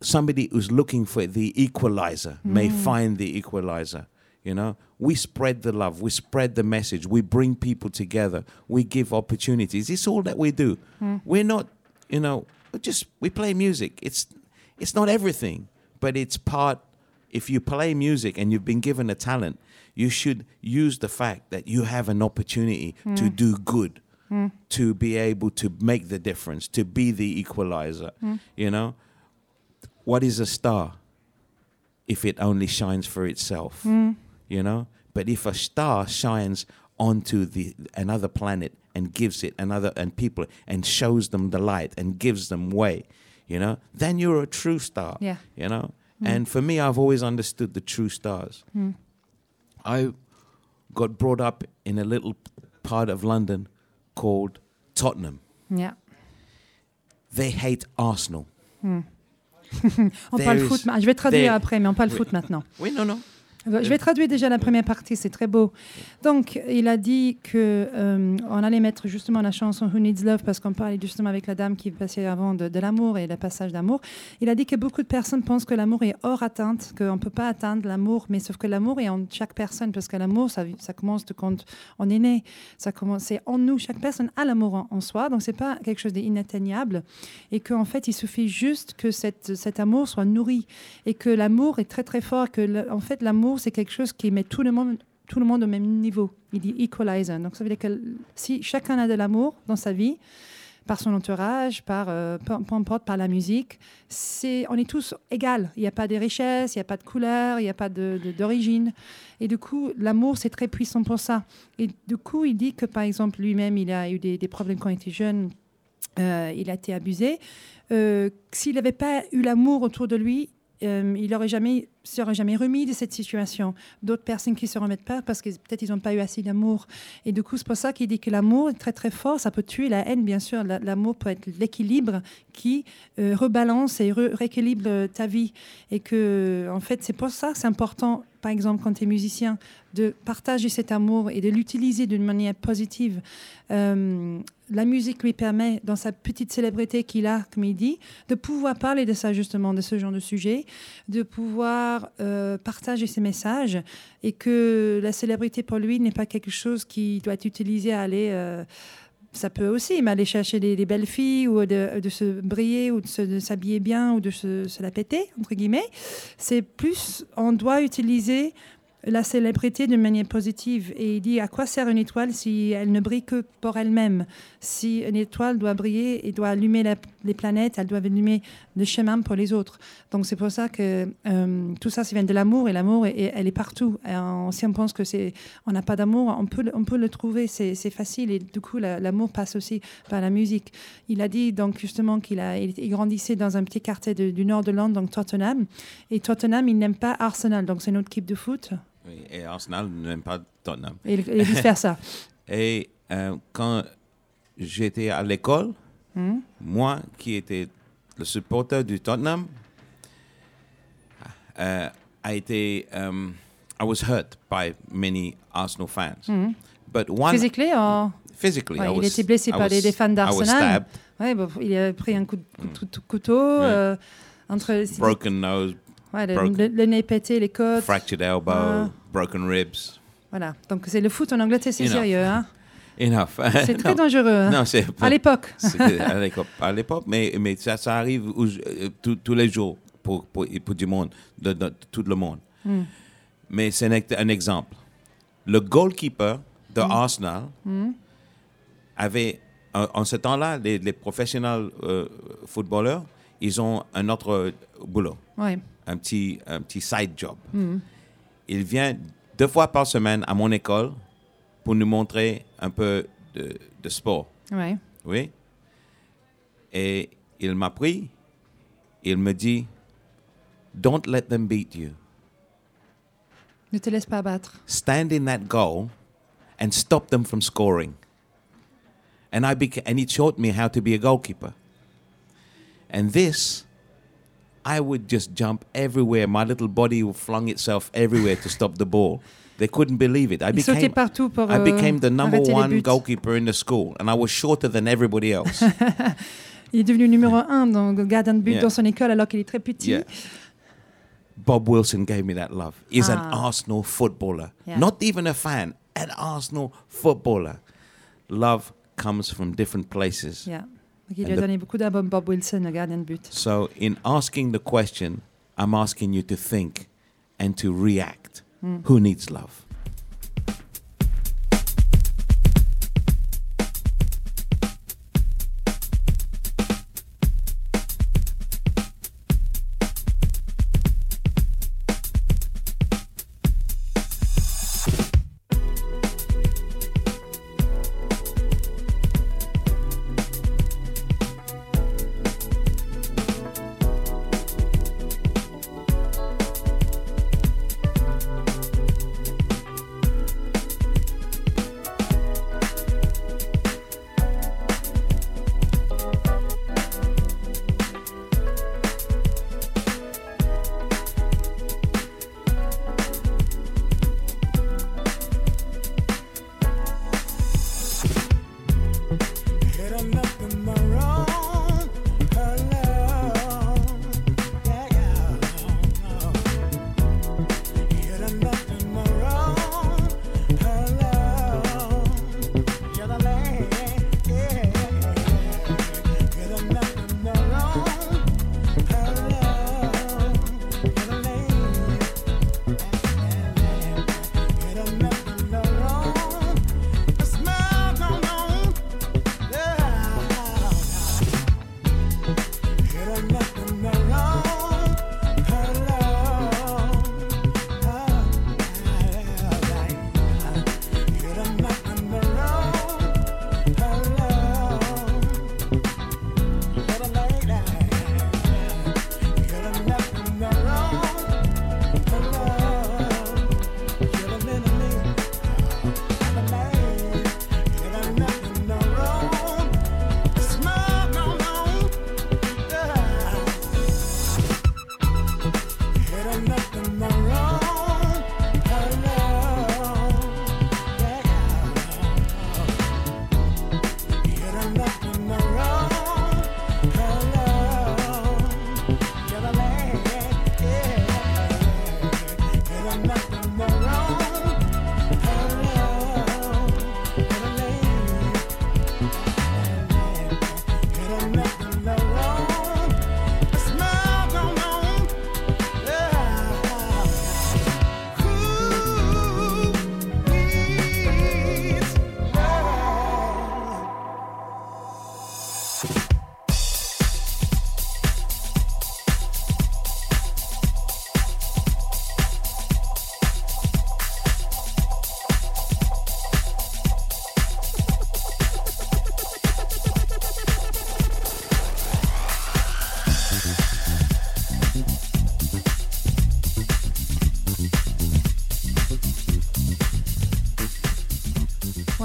somebody who's looking for the equalizer may hmm. find the equalizer. You know, we spread the love, we spread the message, we bring people together, we give opportunities. It's all that we do. Hmm. We're not, you know, we just we play music. It's it's not everything, but it's part. If you play music and you've been given a talent, you should use the fact that you have an opportunity hmm. to do good, hmm. to be able to make the difference, to be the equalizer. You know, what is a star if it only shines for itself you know but if a star shines onto the another planet and gives it another and people and shows them the light and gives them way you know then you're a true star Yeah. you know mm. And for me, I've always understood the true stars. Mm. I got brought up in a little part of London called Tottenham. Yeah. They hate Arsenal. Hmm. On There parle foot. Je vais traduire après, mais on parle Oui. foot maintenant. Oui, non, non. Je vais traduire déjà la première partie, c'est très beau. Donc, il a dit que euh, allait mettre justement la chanson Who Needs Love parce qu'on parlait justement avec la dame qui passait avant de, l'amour et le passage d'amour. Il a dit que beaucoup de personnes pensent que l'amour est hors atteinte, qu'on ne peut pas atteindre l'amour, mais sauf que l'amour est en chaque personne parce que l'amour, ça, commence quand on est né. Ça commence, c'est en nous. Chaque personne a l'amour en, soi, donc c'est pas quelque chose d'inatteignable et qu'en fait, il suffit juste que cette, cet amour soit nourri et que l'amour est très très fort, que en fait l'amour c'est quelque chose qui met tout le monde tout le monde au même niveau. Il dit equalizer. Donc ça veut dire que si chacun a de l'amour dans sa vie, par son entourage, par euh, peu, importe par la musique, c'est on est tous égaux. Il n'y a pas de richesse, il n'y a pas de couleur, il n'y a pas de- de- d'origine. Et du coup, l'amour c'est très puissant pour ça. Et du coup, il dit que par exemple lui-même il a eu des, des problèmes quand il était jeune. Euh, il a été abusé. Euh, S'il n'avait pas eu l'amour autour de lui, euh, il n'aurait jamais, serait jamais remis de cette situation. D'autres personnes qui se remettent pas parce que peut-être ils n'ont pas eu assez d'amour. Et du coup, c'est pour ça qu'il dit que l'amour est très très fort. Ça peut tuer la haine, bien sûr. La- L'amour peut être l'équilibre qui euh, rebalance et re- rééquilibre euh, ta vie. Et que, en fait, c'est pour ça que c'est important, par exemple, quand tu es musicien, de partager cet amour et de l'utiliser d'une manière positive. La musique lui permet, dans sa petite célébrité qu'il a, comme il dit, de pouvoir parler de ça justement, de ce genre de sujet, de pouvoir euh, partager ses messages et que la célébrité pour lui n'est pas quelque chose qui doit être utilisé à aller... euh, ça peut aussi, mais aller chercher des, belles filles ou de, se briller ou de s'habiller bien ou de se, se la péter, entre guillemets. C'est plus, on doit utiliser la célébrité d'une manière positive. Et il dit à quoi sert une étoile si elle ne brille que pour elle-même? Si une étoile doit briller et doit allumer les planètes, elle doit allumer le chemin pour les autres. Donc c'est pour ça que euh, tout ça, ça vient de l'amour et l'amour, elle est partout. On- si on pense que n'a pas d'amour, on peut, le- trouver, c'est facile. Et du coup, la- l'amour passe aussi par la musique. Il a dit donc justement qu'il a, grandissait dans un petit quartier du nord de Londres, donc Tottenham. Et Tottenham, il n'aime pas Arsenal, donc c'est une autre équipe de foot. Oui, Et Arsenal n'aime pas Tottenham. Et, et vice versa. Et euh, quand j'étais à l'école, Hmm? moi qui étais le supporter du Tottenham, euh, a été, um, I was hurt by many Arsenal fans. But one Physically, or... physically, Ouais, I il was, était blessé I par les- les fans d'Arsenal. stabbed, Ouais, bon, il a pris un coup de cou- cou- couteau euh, entre broken nose, ouais, le, broken. le- le nez pété, les côtes. fractured elbow, Ah. broken ribs. Voilà. Donc c'est le foot en Angleterre, c'est sérieux. Hein Enough. c'est très dangereux. hein. Non, c'est à l'époque. À l'époque, mais, mais ça, ça arrive où euh, tous- les jours pour, pour, pour du monde, de, de- de tout le monde. Hmm. Mais c'est un, un exemple. Le goalkeeper de Hmm. Arsenal avait, en, en ce temps-là, les, les professionnels euh, footballeurs, ils ont un autre boulot, Ouais. Un petit, un petit side job. Il vient deux fois par semaine à mon école pour nous montrer un peu de, de sport. Ouais. Oui. Et il m'a pris, il me dit, Don't let them beat you. Ne te laisse pas battre. Stand in that goal and stop them from scoring. And, I beca- and he taught me how to be a goalkeeper. And this, I would just jump everywhere. My little body flung itself everywhere to stop the ball. They couldn't believe it. I became, pour I euh, became the number one goalkeeper in the school, and I was shorter than everybody else. Il est devenu numéro un dans gardien de but Yeah. dans son école alors qu'il est très petit. Yeah. Bob Wilson gave me that love. He's an Ah. Arsenal footballer, not even a fan, an Arsenal footballer. Love comes from different places. Yeah. Donc, il lui a donné beaucoup d'albums, Bob Wilson, le gardien de but. So, in asking the question, I'm asking you to think and to react. Hmm. Who needs love?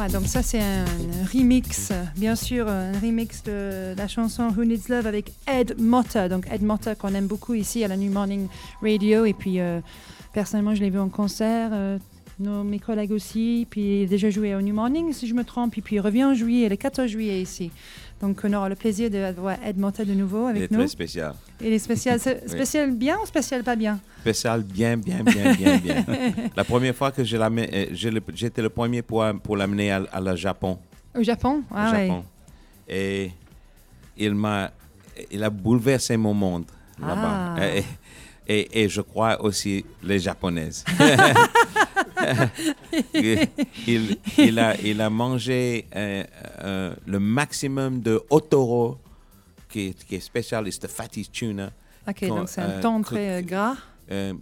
Ouais, donc ça c'est un remix, bien sûr, un remix de la chanson Who Needs Love avec Ed Motta. Donc Ed Motta qu'on aime beaucoup ici à la New Morning Radio. Et puis euh, personnellement, je l'ai vu en concert. euh, nos, mes collègues aussi. Puis il a déjà joué au New Morning, si je me trompe. Et puis il revient en juillet, le 14 juillet ici. Donc on aura le plaisir de voir Ed Motta de nouveau Il est avec nous. très spécial. Il est spécial, c'est spécial bien ou spécial pas bien? Spécial bien, bien, bien, bien, bien. La première fois que euh, j'étais le premier pour, pour l'amener à, à la Japon. Au Japon? Au Ah ouais. Japon. Et il m'a, il a bouleversé mon monde là-bas. Ah. Et, et, et je crois aussi les japonaises. il, il a, il a mangé euh, euh, le maximum de otoro, qui, est- qui est spécial, c'est le fatty tuna. Ok, donc c'est un ton que- très euh, gras. Euh,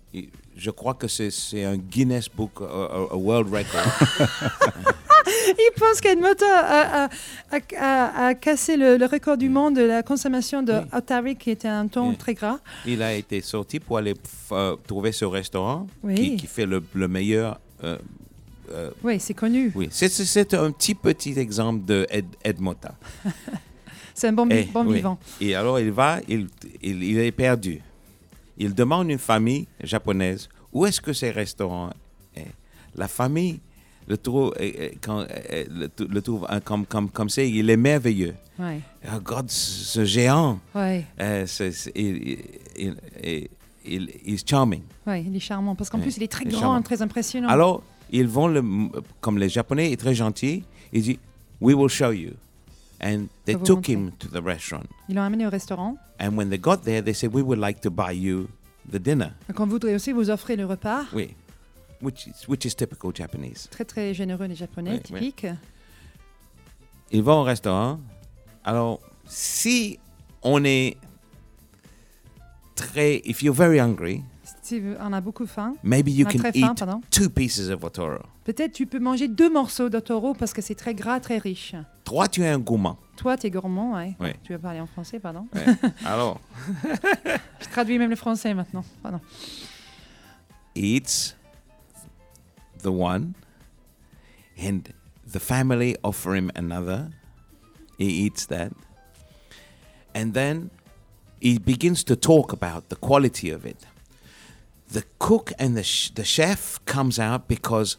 je crois que c'est un Guinness Book, a, a world record. Il pense qu'Edmoto a, a, a- a- a cassé le, le record du monde de la consommation de Oui. Otari, qui était un ton Oui. très gras. Il a été sorti pour aller euh, trouver ce restaurant Oui. qui, qui fait le, le meilleur. euh, euh, Oui, c'est connu. oui, c'est- un petit petit exemple de Ed. C'est un bon, Eh, bon oui. vivant. Et alors il va, il, il, il est perdu. Il demande une famille japonaise où est-ce que ces restaurants est. La famille le trouve, quand, le, le trouve comme, comme, comme c'est, il est merveilleux. Ouais. Il regarde ce géant. Ouais, Euh, c'est- il, il, il, il- il est charming. ouais, il est charmant parce qu'en Ouais, plus il est très il grand, charmant. très impressionnant. Alors, ils vont, le, comme les Japonais, est très gentil, il dit, We will show you. And they took montrer. him to the restaurant. Ils l'ont amené au restaurant. And when they got there, they said, We would like to buy you the dinner. Aussi vous offrir le repas. Oui. Which is, which is typical Japanese. Très très généreux les Japonais, Oui, oui. typique. Ils vont au restaurant. Alors, si on est très, if you're very hungry, Si on a beaucoup faim, maybe you on a can très faim, eat pardon. two pieces of otoro. Peut-être tu peux manger deux morceaux d'otoro parce que c'est très gras, très riche. Toi, tu es un gourmand. Toi, tu es gourmand, ouais. Oui. Tu veux parler en français, pardon? Ouais. Alors, Je traduis même le français maintenant. Pardon. eats the one, and the family offer him another. He eats that. And then he begins to talk about the quality of it. The cook and the, sh- the chef comes out because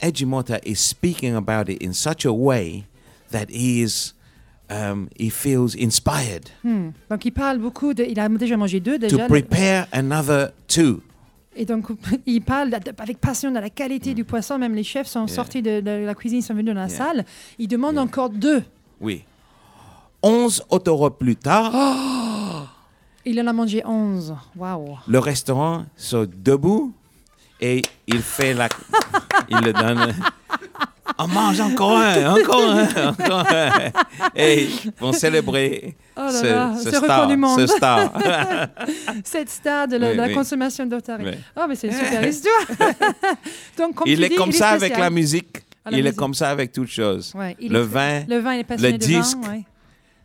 Ejimota is speaking about it in such a way that he is um, he feels inspired Hmm. Donc il parle beaucoup de. Il a déjà mangé deux to déjà. le- prepare another two. Et donc il parle avec passion de la qualité du poisson. Même les chefs sont. Yeah. sortis de, de la cuisine, ils sont venus dans la Yeah. salle. Il demande Yeah. encore deux. Oui. 11 autoroutes plus tard, Il en a mangé 11. Waouh. le restaurant se debout et il fait la. il le donne. On mange encore un, encore un, encore un. Et ils vont célébrer Oh là ce, là, ce ce record star. du monde. Ce star. Cette star de la, Oui, de la oui. consommation d'Otari. Oui. Oh, mais c'est une super histoire. donc, comme Il est dis, comme il ça avec la musique. Ah, la il est comme ça avec toutes choses. Ouais, le vin, Le vin, il est passionné le de disque. vin. ouais.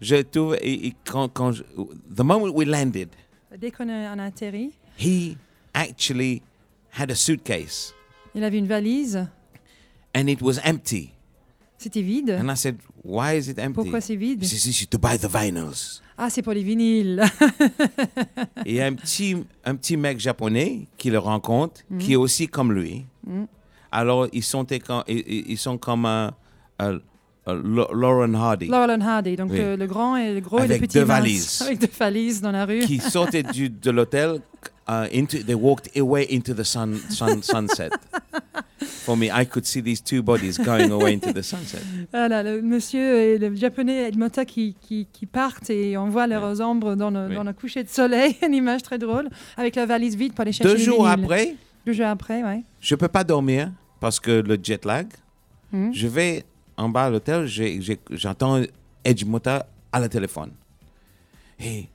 Je trouve. et- et quand, quand je- the moment we landed, Dès qu'on a, on a atterri, he actually had a suitcase il avait une valise. and it was empty. C'était vide. And I said, Why is it empty? Pourquoi c'est vide? To buy the vinyls. Ah, c'est pour les vinyles. Et il y a un petit, un petit mec japonais qui le rencontre, qui est aussi comme lui. Mhm. Alors, ils sont, ils comme un, un uh, Lo- Lauren Hardy, Laurel and Hardy, donc Oui. le, le grand et le gros et le Avec petit. deux valises. Avec deux valises dans la rue. qui sortaient du, de l'hôtel. Uh, into, they walked away into the sun, sun, sunset. For me, I could see these two bodies going away into the sunset. Voilà, le monsieur et le japonais Edmota qui, qui, qui partent et on voit leurs ombres dans le, Oui. dans le coucher de soleil, une image très drôle, avec la valise vide pour aller chercher Deux jours après, Deux jours après, ouais. je peux pas dormir parce que le jet lag. Mhm. Je vais en bas à l'hôtel, j'entends Edgemota à la téléphone. Hey,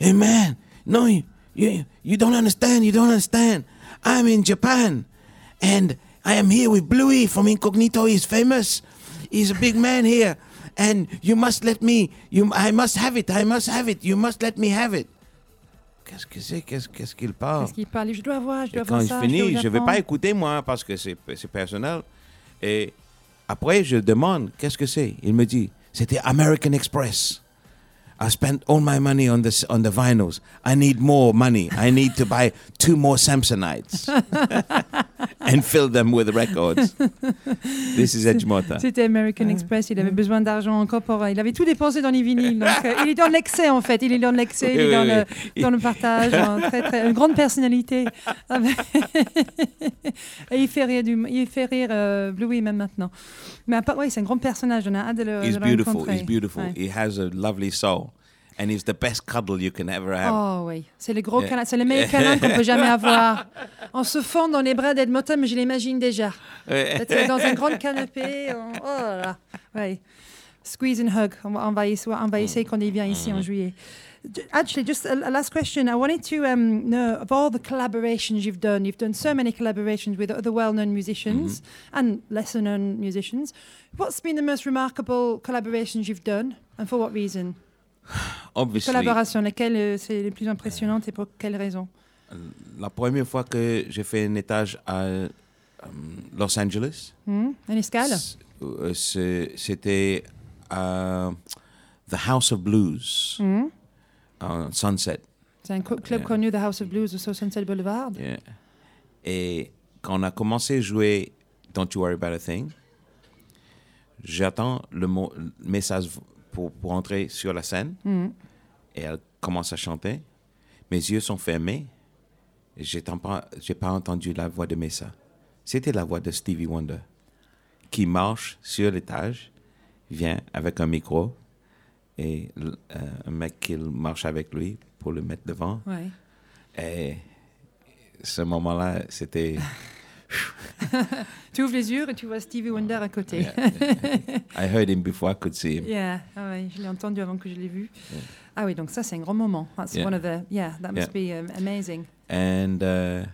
hey man, no, you, you, you don't understand, you don't understand. I'm in Japan and I am here with Bluey from Incognito. He's famous. He's a big man here. And you must let me, you, I must have it, I must have it, you must let me have it. Qu'est-ce que c'est, qu'est-ce qu'est-ce qu'il parle? Parce qu'il parle, je dois voir, je Et dois quand voir je ça. finis, suis au je ne vais pas écouter moi parce que c'est personnel. Et après, je demande qu'est-ce que c'est? Il me dit c'était American Express. I spent all my money on the on the vinyls. I need more money. I need to buy two more Samsonites and fill them with records. This is Edgemota. C'était American Express, il avait mm. besoin d'argent encore pour... Il avait tout dépensé dans les vinyles. Donc, euh, il est dans l'excès, en fait. Il est dans l'excès, il est Oui, dans, oui, le, dans le partage. un très, très- une grande personnalité. Ah, Et il fait rire, du, il fait rire euh, Bluey même maintenant. Mais oui, c'est un grand personnage. On a hâte de le, He's de beautiful. He's beautiful. Ouais. He has a lovely soul, and he's the best cuddle you can ever have. Oh oui, c'est le gros câlin, c'est le meilleur câlin qu'on peut jamais avoir. On se fond dans les bras d'Edmonton, mais je l'imagine déjà. Dans un grand canapé. on- Oh là là. Ouais. Squeeze and hug. On va, on va essayer, on va essayer quand il vient ici en juillet. Actually, just a, a last question. I wanted to um, know of all the collaborations you've done. You've done so many collaborations with other well-known musicians and lesser-known musicians. What's been the most remarkable collaborations you've done, and for what reason? Obviously, Collaboration, lesquelles euh, c'est les plus impressionnantes et pour quelles raisons? La première fois que j'ai fait un étage à euh, Los Angeles, Hmm? Une escale c'était à The House of Blues, Hmm? en Sunset. C'est un club Yeah. connu, The House of Blues, au Sunset Boulevard. Yeah. Et quand on a commencé à jouer Don't You Worry About a Thing, j'attends le message pour, pour entrer sur la scène Hmm. et elle commence à chanter. Mes yeux sont fermés. et j'ai pas, entendu la voix de Mesa. C'était la voix de Stevie Wonder qui marche sur l'étage, vient avec un micro et euh, un mec qui marche avec lui pour le mettre devant. Ouais. Et ce moment-là, c'était. Tu ouvres les yeux et tu vois Stevie Wonder à côté. I heard him before I could see him. Yeah, ah ouais, je l'ai entendu avant que je l'ai vu. Ah oui, donc ça c'est un grand moment. That's Yeah. one of the, yeah, that must be um, amazing. And uh,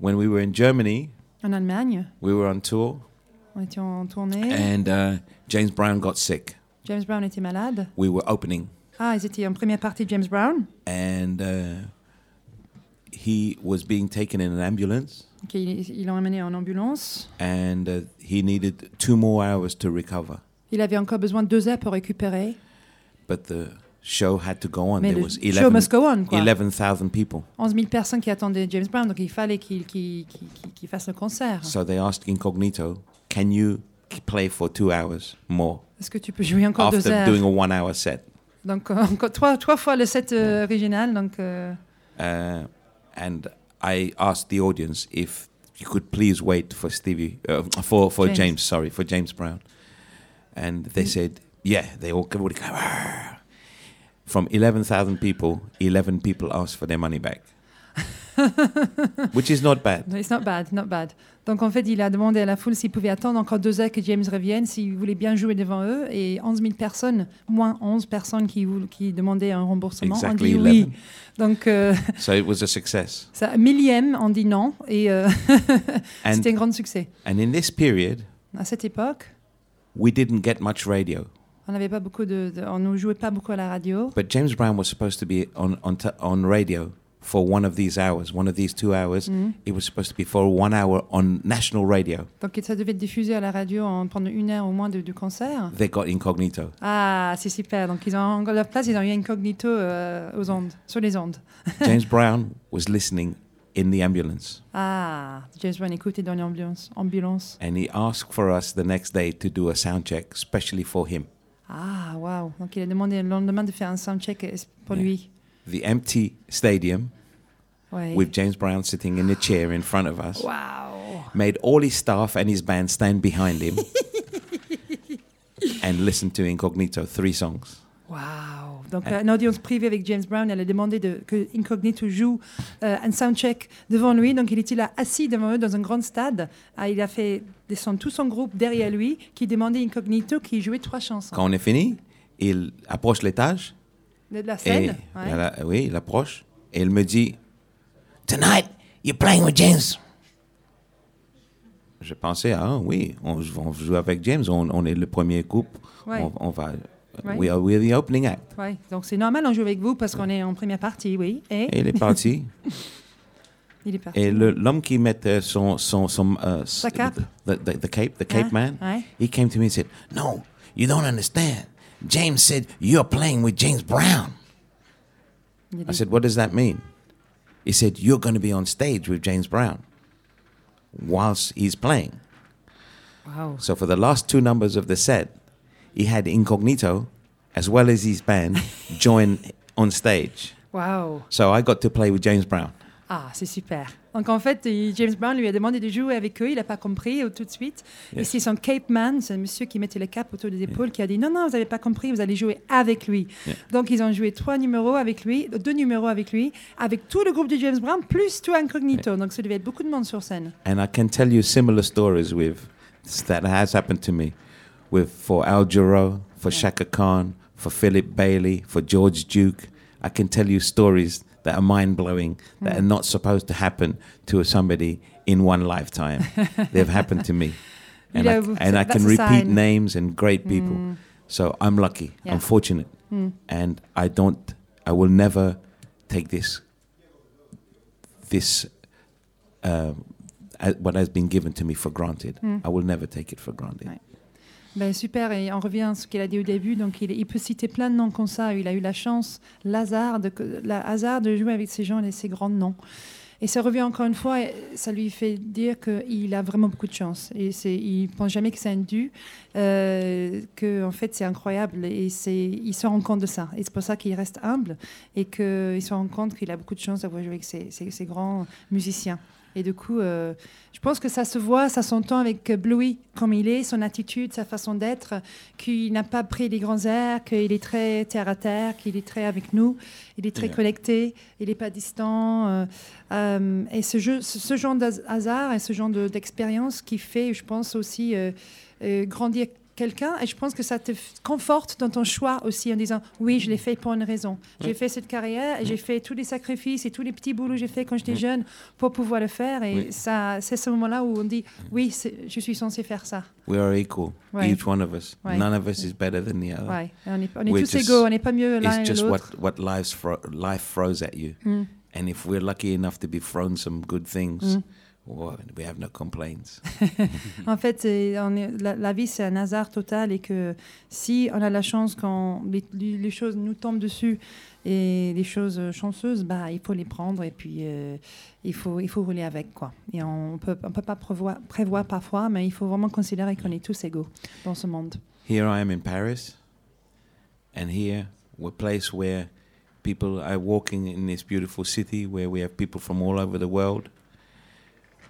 when we were in Germany, En Allemagne, we were on tour, on était en tournée. and uh, James Brown got sick. James Brown était malade. We were opening, Ah, ils étaient en première partie de James Brown. and uh, he was being taken in an ambulance, Ok, ils ils l'ont emmené en ambulance. and uh, he needed two more hours to recover. Il avait encore besoin de deux heures pour récupérer. But the show had to go on. Mais There le was show must go on, quoi. 11,000 people. 11 000 personnes qui attendaient James Brown, donc il fallait qu'il fasse le concert. So they asked Incognito, "Can you play for two hours more? Est-ce que tu peux jouer encore deux after heures? doing a one-hour set?" Donc encore trois, trois fois le set euh, original. Donc euh, Uh, and I asked the audience if you could please wait for Stevie, uh, for for James. James. sorry, for James Brown, and they said, "Yeah." They all everybody. From eleven thousand people, eleven people asked for their money back, which is not bad. it's not bad, not bad. Donc en fait, il a demandé à la foule s'il pouvait attendre encore deux heures que James revienne, s'il voulait bien jouer devant eux. Et 11 000 personnes, moins 11 personnes qui, demandaient un remboursement, Exactly ont dit oui. 11. Donc euh, So it was a success. ça, millième, on dit non. Et euh, And c'était un grand succès. and in this period, À cette époque, we didn't get much radio. on n'avait pas beaucoup de, de- on ne jouait pas beaucoup à la radio. But James Brown was supposed to be on on, t- on radio for one of these hours, one of these two hours. It was supposed to be for one hour on national radio. Donc ça devait être diffusé à la radio en pendant une heure au moins de, du concert. They got incognito. Ah, c'est super. Donc ils ont leur place, ils ont eu incognito euh, aux ondes, sur les ondes. James Brown was listening in the ambulance. Ah, James Brown écoutait dans l'ambulance. Ambulance. And he asked for us the next day to do a sound check, especially for him. Ah, waouh. Donc il a demandé le lendemain de faire un soundcheck euh, pour Yeah. lui. The empty stadium Ouais. with James Brown sitting in the chair in front of us made all his staff and his band stand behind him and listen to Incognito, three songs. Waouh. Donc une audience privée avec James Brown, elle a demandé de, que Incognito joue euh, un soundcheck devant lui. Donc il était là assis devant eux dans un grand stade? Ah, il a fait descendre tout son groupe derrière lui qui demandait Incognito qui jouait trois chansons. Quand on est fini, il approche l'étage De la et scène. ouais. elle a- oui, il approche et il me dit Tonight, you're playing with James. Je pensais, ah oui, on, on joue avec James, on, on est le premier Ouais. on, on va, Ouais. we are we're the opening act. Ouais. Donc c'est normal, on joue avec vous parce qu'on est en première partie, oui. Et, Et il est parti. il est parti. et l'homme qui mettait son, son, son euh, Sa cape. The, the, the cape, the cape Hein? man, Ouais. he came to me and said, No, you don't understand. James said you're playing with James Brown. I said, What does that mean? He said, You're going to be on stage with James Brown whilst he's playing. Waouh. So for the last two numbers of the set, he had Incognito as well as his band join on stage. Wow. So I got to play with James Brown. Ah, c'est super. Donc en fait, James Brown lui a demandé de jouer avec eux. Il n'a pas compris tout de suite. Et Yes. c'est son Cape Man, c'est un monsieur qui mettait le cap autour des épaules, qui a dit non, non, vous n'avez pas compris, vous allez jouer avec lui. Yeah. Donc ils ont joué trois numéros avec lui, deux numéros avec lui, avec tout le groupe de James Brown, plus tout incognito. Donc ça devait être beaucoup de monde sur scène. And I can tell you similar stories with that has happened to me with for Al Jarreau, for Shaka Khan, for Philip Bailey, for George Duke. I can tell you stories that are mind blowing that hmm. are not supposed to happen to somebody in one lifetime. They've happened to me. You And I, and I can repeat sign. names and great hmm. people. So I'm lucky. Yeah. I'm fortunate. Hmm. And I don't I will never take this this uh, what has been given to me for granted. I will never take it for granted. Ouais. Ben, super, et on revient à ce qu'il a dit au début. Donc, il, peut citer plein de noms comme ça. Il a eu la chance, l'hasard de, hasard de jouer avec ces gens et ces grands noms. Et ça revient encore une fois, ça lui fait dire qu'il a vraiment beaucoup de chance. Et il pense jamais que c'est un dû, euh, que en fait c'est incroyable. Et il se rend compte de ça. Et c'est pour ça qu'il reste humble et qu'il se rend compte qu'il a beaucoup de chance d'avoir joué avec ces grands musiciens. Et du coup, euh, je pense que ça se voit, ça s'entend avec Bluey, comme il est, son attitude, sa façon d'être, qu'il n'a pas pris les grands airs, qu'il est très terre à terre, qu'il est très avec nous, il est très Yeah. connecté, il n'est pas distant. euh, euh, et ce, jeu, ce, ce genre de hasard et ce genre de- d'expérience qui fait, je pense aussi, grandir quelqu'un. Et je pense que ça te conforte dans ton choix aussi en disant oui, je l'ai fait pour une raison. J'ai fait cette carrière et j'ai fait tous les sacrifices et tous les petits boulots que j'ai fait quand j'étais jeune pour pouvoir le faire. Et Oui. ça, c'est ce moment-là où on dit oui, je suis censé faire ça. We are equal, Ouais. each one of us. Ouais. None of us is better than the other. Ouais. On est, on est We're tous just- égaux, on n'est pas mieux l'un It's et just what, l'autre. what life throws at you. Mm. And if we're lucky enough to be thrown some good things, Well, we have no complaints. En fait, on est- la, la vie, c'est un hasard total et que si on a la chance quand les, les- choses nous tombent dessus et les choses chanceuses, bah, il faut les prendre et puis euh, il, faut, il faut rouler avec. Quoi. Et on peut, on peut pas prévoir, prévoir parfois, mais il faut vraiment considérer qu'on est tous égaux dans ce monde. Here I am in Paris, and here we're a place where people are walking in this beautiful city where we have people from all over the world,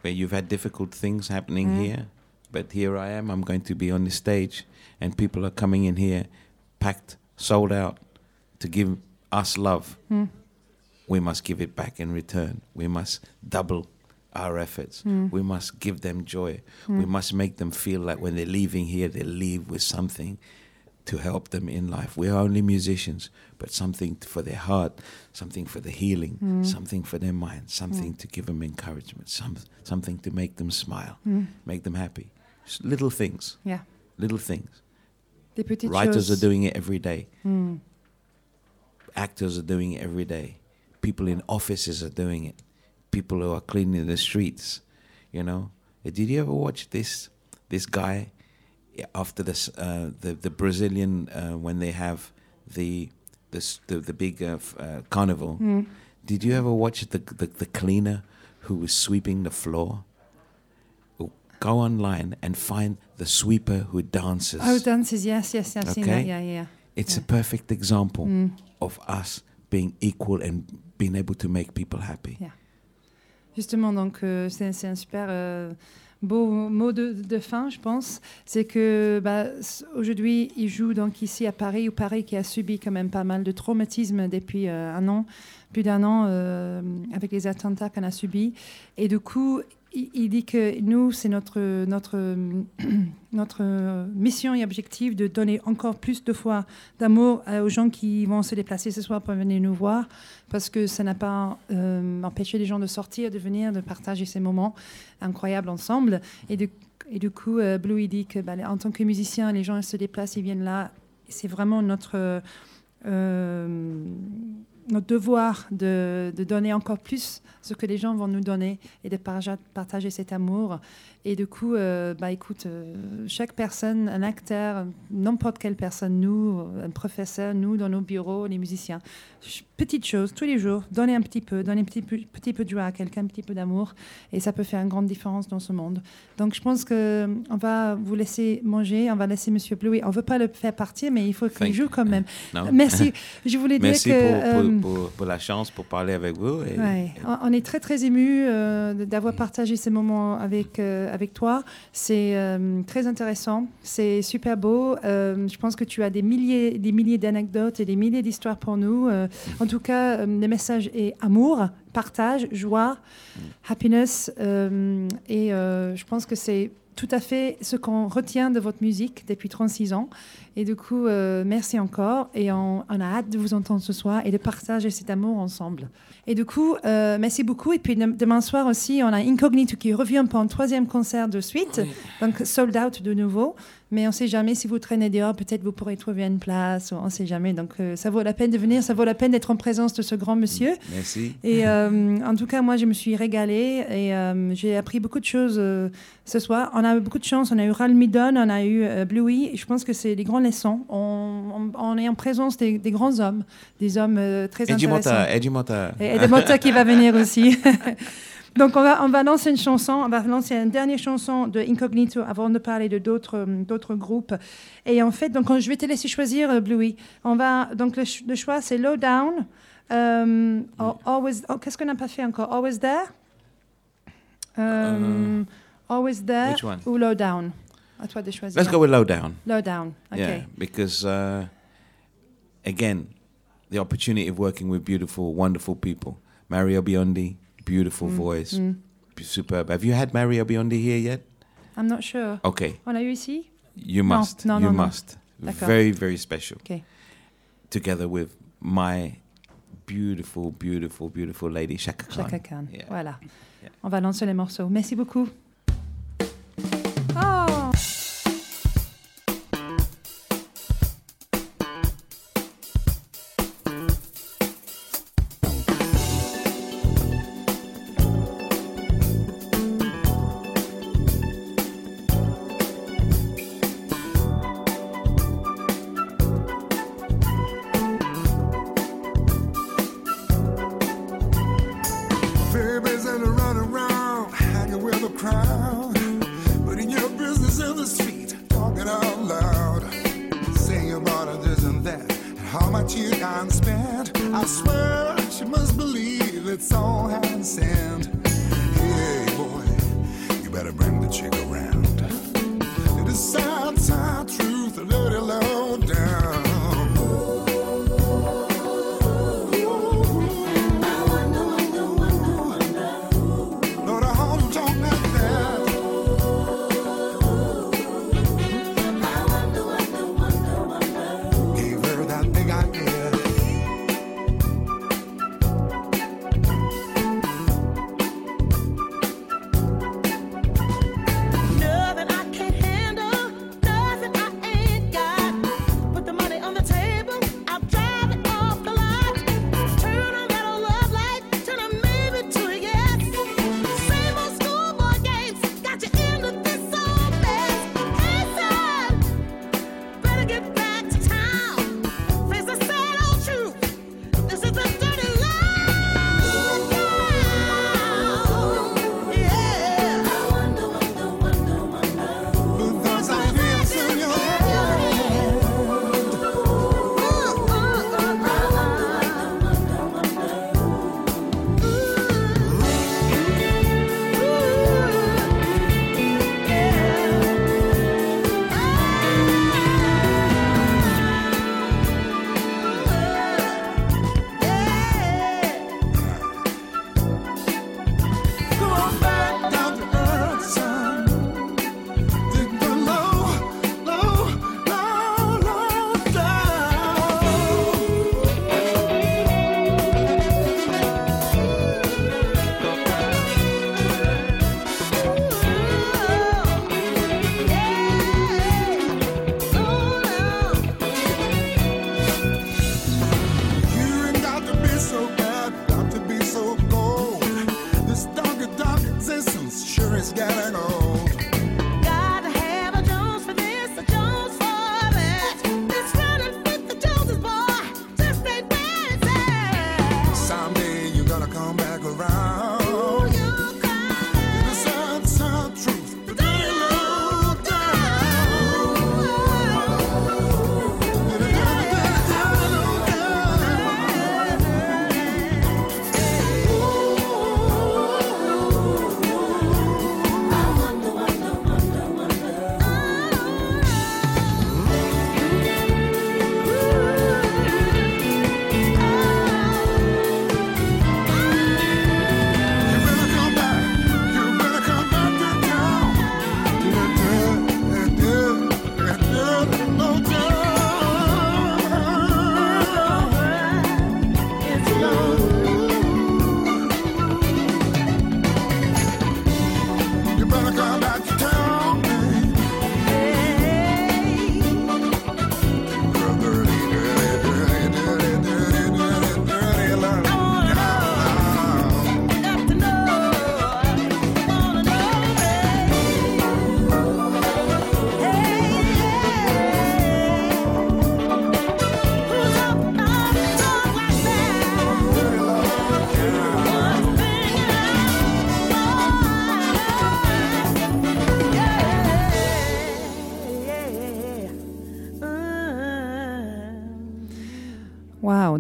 where you've had difficult things happening Mm. here. But here I am, I'm going to be on the stage, and people are coming in here, packed, sold out, to give us love. Mm. We must give it back in return. We must double our efforts. Mm. We must give them joy. We must make them feel like when they're leaving here, they leave with something to help them in life. We're only musicians, but something for their heart, something for the healing, Mm. something for their mind, something to give them encouragement, some, something to make them smile, Mm. make them happy. Just little things, Yeah. little things. Writers choses. are doing it every day. Mm. Actors are doing it every day. People in offices are doing it. People who are cleaning the streets. You know, did you ever watch this this guy after this uh, the the Brazilian uh, when they have the this the the big uh, uh, carnival? Mm. Did you ever watch the, the the cleaner who was sweeping the floor. Go online and find the sweeper who dances. Oh, dances, yes, yes, I've seen that. Yeah, yeah. It's a perfect example Mm. of us being equal and being able to make people happy. Yeah. Justement, donc euh, c'est c'est un super euh, beau mot de, fin, je pense. C'est que bah, aujourd'hui, il joue donc ici à Paris, ou Paris qui a subi quand même pas mal de traumatismes depuis euh, un an, plus d'un an, euh, avec les attentats qu'on a subis. Et du coup, il, dit que nous, c'est notre, notre, notre mission et objectif de donner encore plus de fois d'amour euh, aux gens qui vont se déplacer ce soir pour venir nous voir parce que ça n'a pas euh, empêché les gens de sortir, de venir, de partager ces moments incroyables ensemble. Et du, et du coup, euh, Blue, il dit que bah, en tant que musicien, les gens se déplacent, ils viennent là. C'est vraiment notre, notre devoir de, de donner encore plus ce que les gens vont nous donner et de partager cet amour. Et du coup, euh, bah, écoute, euh, chaque personne, un acteur, n'importe quelle personne, nous, un professeur, nous, dans nos bureaux, les musiciens, ch- petite chose, tous les jours, donner un petit peu, donner un petit peu, petit peu de joie à quelqu'un, un petit peu d'amour, et ça peut faire une grande différence dans ce monde. Donc, je pense que on va vous laisser manger, on va laisser Monsieur Blue. On veut pas le faire partir, mais il faut qu'il joue quand même. Non? Merci. Je voulais dire Merci que. pour, pour, euh, pour- pour la chance pour parler avec vous. et- Ouais, et- on- est très très ému euh, d'avoir partagé ces moments avec euh, avec toi. C'est euh, très intéressant, c'est super beau. Je pense que tu as des milliers des milliers d'anecdotes et des milliers d'histoires pour nous. Euh, en tout cas, le message est amour, partage, joie, happiness. euh, et je pense que c'est tout à fait ce qu'on retient de votre musique depuis 36 ans. Et du coup, euh, merci encore. Et on, on a hâte de vous entendre ce soir et de partager cet amour ensemble. Et du coup, euh, merci beaucoup. Et puis dem- demain soir aussi, on a Incognito qui revient pour un troisième concert de suite. Donc sold out de nouveau. Mais on ne sait jamais si vous traînez dehors, peut-être vous pourrez trouver une place. On ne sait jamais. Donc euh, ça vaut la peine de venir. Ça vaut la peine d'être en présence de ce grand monsieur. Merci. Et euh, en tout cas, moi, je me suis régalée et euh, j'ai appris beaucoup de choses ce soir. On a eu beaucoup de chance. On a eu Ral Midon, on a eu Bluey. Et je pense que c'est des grandes leçons. On, on- on est en présence des, des grands hommes, des hommes très Eddie intéressants. Mota. Et, de Mota qui va venir aussi. Donc on va, on va lancer une chanson, on va lancer une dernière chanson de Incognito avant de parler de d'autres euh, d'autres groupes. Et en fait, donc je vais te laisser choisir euh, Bluey. On va donc le, ch- le choix c'est Low Down. euh, always, oh, qu'est-ce qu'on n'a pas fait encore? Always There? Always There which one? ou Low Down? À toi de choisir. Let's go with Low Down. Low Down. Ok. Yeah, because uh, again, the opportunity of working with beautiful, wonderful people. Mario Biondi, beautiful voice, Mm. superb. Have you had Mario Biondi here yet? I'm not sure. Okay, On l'a eu ici? you must. no, you no, no. must. Very, very special. Okay. Together with my beautiful, beautiful, beautiful lady Shaka Khan. Chaka Khan. Yeah. Voilà. Yeah. On va lancer les morceaux. Merci beaucoup. Oh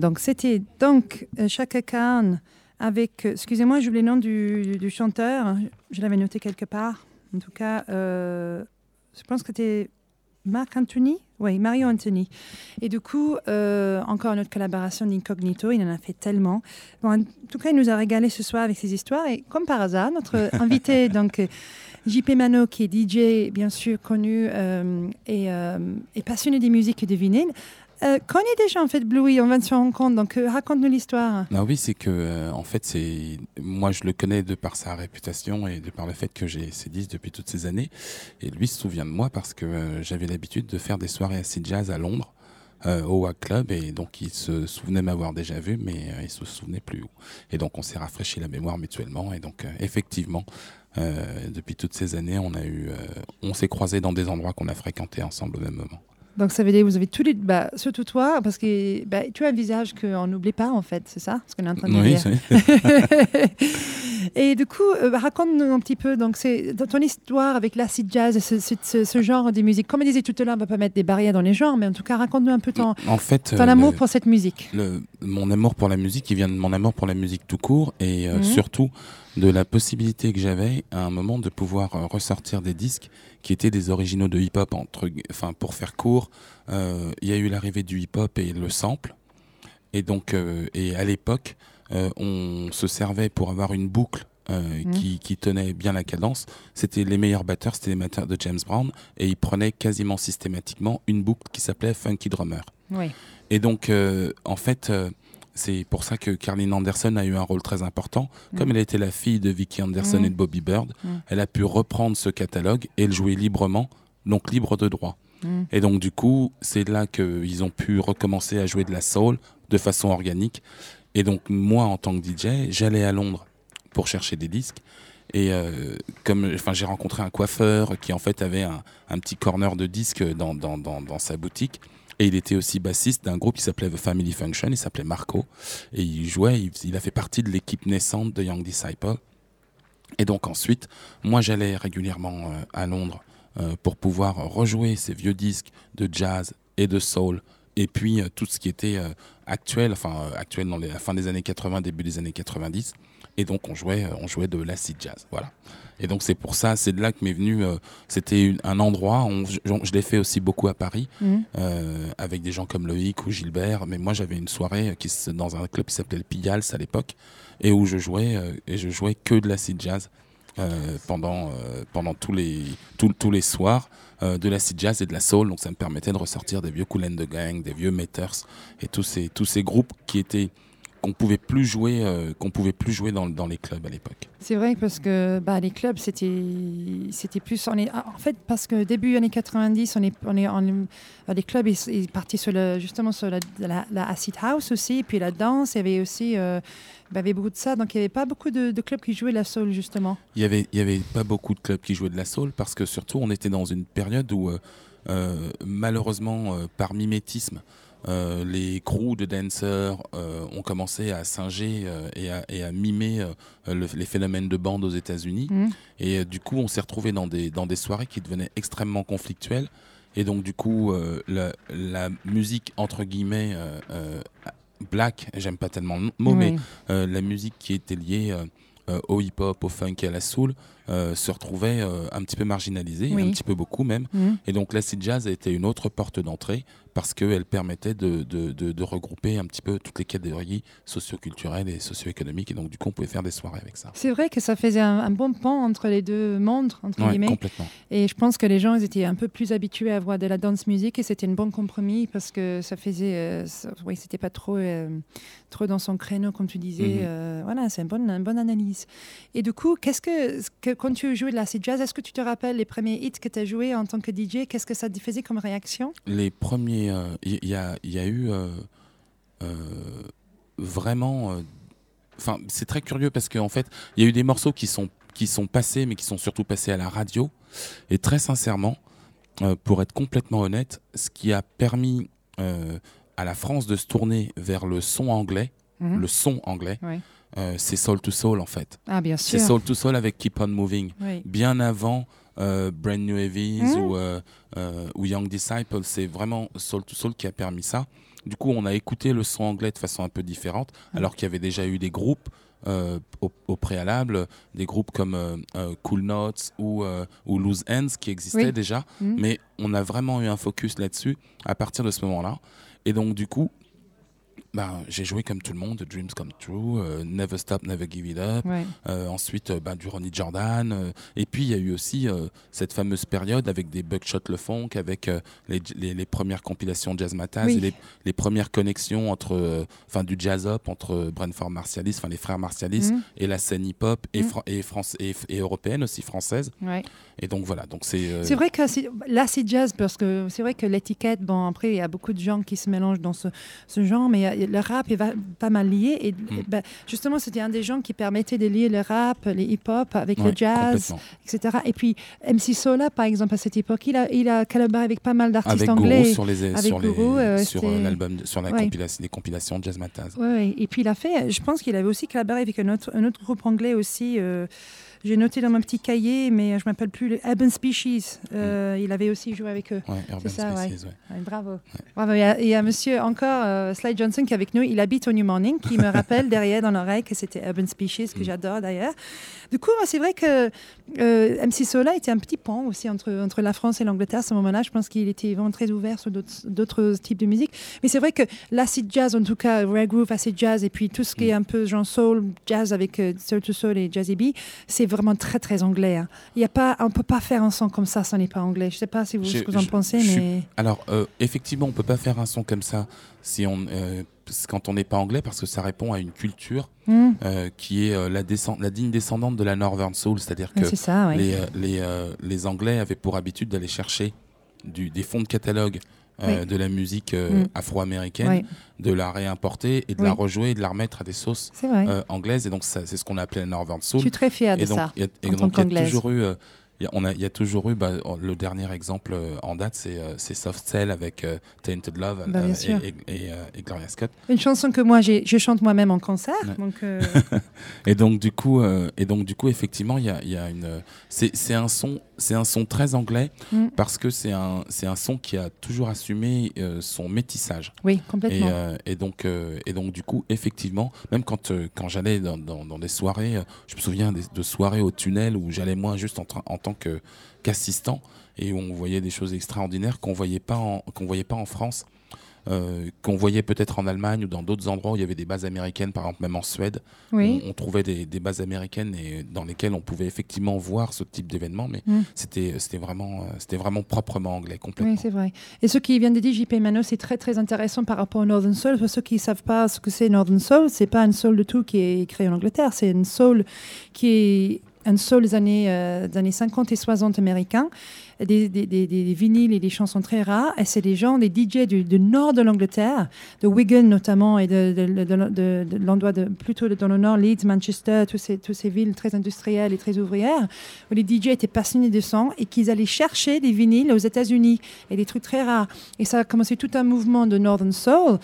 donc c'était donc euh, Chaka Khan avec, euh, excusez-moi, j'oublie le nom du, chanteur, je l'avais noté quelque part. En tout cas, euh, je pense que c'était Marc Anthony Oui, Mario Anthony. Et du coup, euh, encore une autre collaboration d'Incognito, il en a fait tellement. Bon, en tout cas, il nous a régalé ce soir avec ses histoires. Et comme par hasard, notre invité, donc JP Mano, qui est DJ, bien sûr, connu euh, et, euh, et passionné des musiques et des vinyles, euh, déjà en fait Bluey, on va se rendre compte. Donc, euh, raconte-nous l'histoire. Non, oui, c'est que euh, en fait, c'est moi je le connais de par sa réputation et de par le fait que j'ai ses disques depuis toutes ces années. Et lui se souvient de moi parce que euh, j'avais l'habitude de faire des soirées acid jazz à Londres. au WAC Club et donc il se souvenait m'avoir déjà vu mais il se souvenait plus et donc on s'est rafraîchi la mémoire mutuellement et donc effectivement depuis toutes ces années on a eu on s'est croisés dans des endroits qu'on a fréquentés ensemble au même moment Donc, ça veut dire que vous avez tous les. Bah, surtout toi, parce que bah, tu as un visage qu'on n'oublie pas, en fait, c'est ça Ce qu'on est en train de oui dire. et du coup, euh, bah, raconte-nous un petit peu donc, ton histoire avec l'acid jazz, ce, ce- ce- ce genre de musique. Comme on disait tout à l'heure, on ne va pas mettre des barrières dans les genres, mais en tout cas, raconte-nous un peu ton, en fait ton euh, amour le- pour cette musique. le- mon amour pour la musique, il vient de mon amour pour la musique tout court et euh, Mhm. surtout de la possibilité que j'avais à un moment de pouvoir euh, ressortir des disques qui étaient des originaux de hip-hop. Enfin, pour faire court, euh, il y a eu l'arrivée du hip-hop et le sample. Et donc, euh, et à l'époque, euh, on se servait pour avoir une boucle. euh, Mhm. qui, qui tenait bien la cadence, c'était les meilleurs batteurs, c'était les batteurs de James Brown, et ils prenaient quasiment systématiquement une boucle qui s'appelait Funky Drummer. Oui. Et donc, euh, en fait, c'est pour ça que Carlin Anderson a eu un rôle très important. Comme Mm. elle était la fille de Vicky Anderson Mm. et de Bobby Bird, Mm. elle a pu reprendre ce catalogue et le jouer librement, donc libre de droit. Et donc, du coup, c'est là qu'ils ont pu recommencer à jouer de la soul de façon organique. Et donc, moi, en tant que DJ, j'allais à Londres pour chercher des disques. Et euh, comme, enfin, j'ai rencontré un coiffeur qui en fait avait un, un petit corner de disques dans, dans, dans, dans sa boutique. Et il était aussi bassiste d'un groupe qui s'appelait The Family Function. Il s'appelait Marco. Et il jouait, il, il a fait partie de l'équipe naissante de Young Disciple. Et donc ensuite, moi j'allais régulièrement euh, à Londres euh, pour pouvoir rejouer ces vieux disques de jazz et de soul. Et puis euh, tout ce qui était euh, actuel, enfin euh, actuel dans les, la fin des années 80, début des années 90. Et donc on jouait, on jouait de l'acid jazz, voilà. Et donc c'est pour ça, c'est de là que m'est venu. euh, C'était un endroit. On, je je l'ai fait aussi beaucoup à Paris Mm. euh, avec des gens comme Loïc ou Gilbert. Mais moi j'avais une soirée qui dans un club qui s'appelait le Pigalle à l'époque et où je jouais euh, et je jouais que de l'acid jazz pendant pendant tous les tous, tous les soirs euh, de l'acid jazz et de la soul. Donc ça me permettait de ressortir des vieux Cool the Gang, des vieux Meters et tous ces tous ces groupes qui étaient qu'on pouvait plus jouer euh, qu'on pouvait plus jouer dans, dans les clubs à l'époque. C'est vrai parce que bah, les clubs, c'était, c'était plus. On est, en fait, parce que début années 90, on est, on est, est- les clubs, ils, ils partaient sur justement sur la acid house aussi, puis la danse, il y avait aussi. euh, il y avait beaucoup de ça, donc il n'y avait pas beaucoup de, de clubs qui jouaient la soul, justement. Il y avait il y avait pas beaucoup de clubs qui jouaient de la soul parce que surtout on était dans une période où euh, euh, malheureusement euh, par mimétisme euh, les crews de dancers ont commencé à singer et, à, et à mimer le- les phénomènes de bande aux États-Unis. Mhm. Et du coup, on s'est retrouvé dans des, dans des soirées qui devenaient extrêmement conflictuelles. Et donc, du coup, euh, la, la musique, entre guillemets, euh, euh, black, j'aime pas tellement le mot, mais euh, la musique qui était liée euh, euh, au hip-hop, au funk et à la soul euh, se retrouvait euh, un petit peu marginalisée, Oui. un petit peu beaucoup même. Mhm. Et donc l'acid jazz a été une autre porte d'entrée parce qu'elle permettait de, de, de, de regrouper un petit peu toutes les catégories socioculturelles et socio-économiques. Et donc du coup, on pouvait faire des soirées avec ça. C'est vrai que ça faisait un, un bon pont entre les deux mondes, entre Ouais, guillemets. complètement. Et je pense que les gens ils étaient un peu plus habitués à voir de la dance musique et c'était un bon compromis parce que ça faisait. euh, ça- oui, c'était pas trop, trop dans son créneau, comme tu disais. Mhm. Voilà, c'est une bonne, une bonne analyse. Et du coup, qu'est-ce que, ce que quand tu jouais de l'acid jazz, est-ce que tu te rappelles les premiers hits que tu as joués en tant que DJ Qu'est-ce que ça te faisait comme réaction? Les premiers, il y, a, y a eu euh, euh, vraiment, euh, enfin c'est très curieux parce qu'en fait, il y a eu des morceaux qui sont qui sont passés, mais qui sont surtout passés à la radio. Et très sincèrement, euh, pour être complètement honnête, ce qui a permis euh, à la France de se tourner vers le son anglais, Mhm. le son anglais. Euh, c'est Soul to Soul en fait. Ah, bien C'est sûr. Soul to Soul avec Keep On Moving. Oui. Bien avant euh, Brand New Heavies ou, euh, ou Young Disciple, c'est vraiment Soul to Soul qui a permis ça. Du coup, on a écouté le son anglais de façon un peu différente, alors qu'il y avait déjà eu des groupes euh, au, au préalable, des groupes comme euh, euh, Cool Notes ou, ou Loose Ends qui existaient Oui. déjà, Mhm. mais on a vraiment eu un focus là-dessus à partir de ce moment-là. Et donc, du coup, bah, j'ai joué comme tout le monde, Dreams Come True, euh, Never Stop, Never Give It Up, Ouais. euh, ensuite, euh, bah, du Ronnie Jordan. et puis, il y a eu aussi cette fameuse période avec des Buckshot Le Funk, avec les, les, les premières compilations Jazz Mataz Oui. et les, les premières connexions entre, enfin, du jazz up entre Brentford Martialis, enfin, les frères Martialis, Mhm. et la scène hip-hop et, Mhm. fran- et, France, et, et européenne aussi, française. Ouais. Et donc, voilà. Donc, c'est. C'est vrai que là, c'est jazz parce que c'est vrai que l'étiquette, bon, après, il y a beaucoup de gens qui se mélangent dans ce, ce genre, mais il y a- le rap est va- pas mal lié. Et Mm. ben, justement, c'était un des gens qui permettait de lier le rap, les hip-hop avec ouais, le jazz, etc. Et puis, MC Sola, par exemple, à cette époque, il a, il a collaboré avec pas mal d'artistes anglais. Guru sur les Avec sur les Guru, euh, sur euh, l'album sur la Ouais. compilation les compilations Jazz Mataz. Ouais. Et puis il a fait, je pense qu'il avait aussi collaboré avec un autre, un autre groupe anglais aussi. euh, J'ai noté dans mon petit cahier, mais je ne m'appelle plus, Urban Species. Euh, Il avait aussi joué avec eux. Ouais, Urban ça. Species, ouais. Ouais, bravo. bravo. Il y, a, il y a monsieur encore, euh, Slide Johnson, qui est avec nous. Il habite au New Morning, qui me rappelle derrière dans l'oreille que c'était Urban Species, que Mm. j'adore d'ailleurs. Du coup, c'est vrai que euh, MC Sola était un petit pont aussi entre, entre la France et l'Angleterre à ce moment-là. Je pense qu'il était vraiment très ouvert sur d'autres- types de musique. Mais c'est vrai que l'acid jazz, en tout cas, rare groove, acid jazz, et puis tout ce qui est un peu genre soul, jazz avec euh, soul to soul et jazzy B, c'est vraiment très, très anglais. hein. Il y a pas, on ne peut pas faire un son comme ça, ça n'est pas anglais. Je ne sais pas si vous, Je- ce que vous en je- pensez, je mais... Alors, euh, effectivement, on peut pas faire un son comme ça si on, euh, quand on n'est pas anglais, parce que ça répond à une culture Hmm, euh, qui est la, descend- la digne descendante de la Northern Soul, c'est-à-dire que ça, les, les, les Anglais avaient pour habitude d'aller chercher du, des fonds de catalogue euh, Oui. de la musique euh, Mm. afro-américaine, Oui, de la réimporter et de la rejouer et de la remettre à des sauces euh, anglaises. Et donc, c'est ce qu'on a appelé la Northern Je Soul. suis très fière de donc, ça. a, et en donc, il y a toujours eu, il y a- y a toujours eu, bah, le dernier exemple euh, en date, c'est Soft Cell avec Tainted Love Bah, et, et- et, et Gloria Scott. Une chanson que moi, je chante moi-même en concert. Ouais. Donc, Et donc du coup, et donc du coup, effectivement, il y a, y a une, c'est un son, c'est un son très anglais Mm. parce que c'est un, c'est un son qui a toujours assumé euh, son métissage. oui, Et, complètement. euh, et donc, euh, et donc du coup, effectivement, même quand, euh, quand j'allais dans, dans, dans des soirées, euh, je me souviens des- de soirées au tunnel où j'allais moi juste en, en tant que qu'assistant et où on voyait des choses extraordinaires qu'on voyait pas qu'on voyait pas en France. Euh, qu'on voyait peut-être en Allemagne ou dans d'autres endroits où il y avait des bases américaines, par exemple même en Suède, oui. on, on trouvait des, des bases américaines et dans lesquelles on pouvait effectivement voir ce type d'événement, mais Mm. c'était c'était vraiment euh, c'était vraiment proprement anglais complètement. Oui, c'est vrai. Et ce qui vient de dire JP Mano, c'est très très intéressant par rapport au Northern Soul. Pour ceux qui ne savent pas ce que c'est Northern Soul, c'est pas une soul de tout qui est créée en Angleterre, c'est une soul qui est un soul des années, euh, des années 50 et 60 américains, des, des, des, vinyles et des chansons très rares. Et c'est des gens, des DJ du, nord de l'Angleterre, de Wigan notamment, et de, de, de, l'endroit plutôt dans le nord, Leeds, Manchester, toutes ces, toutes ces villes très industrielles et très ouvrières, où les DJ étaient passionnés de son et qu'ils allaient chercher des vinyles aux États-Unis et des trucs très rares. Et ça a commencé tout un mouvement de Northern Soul,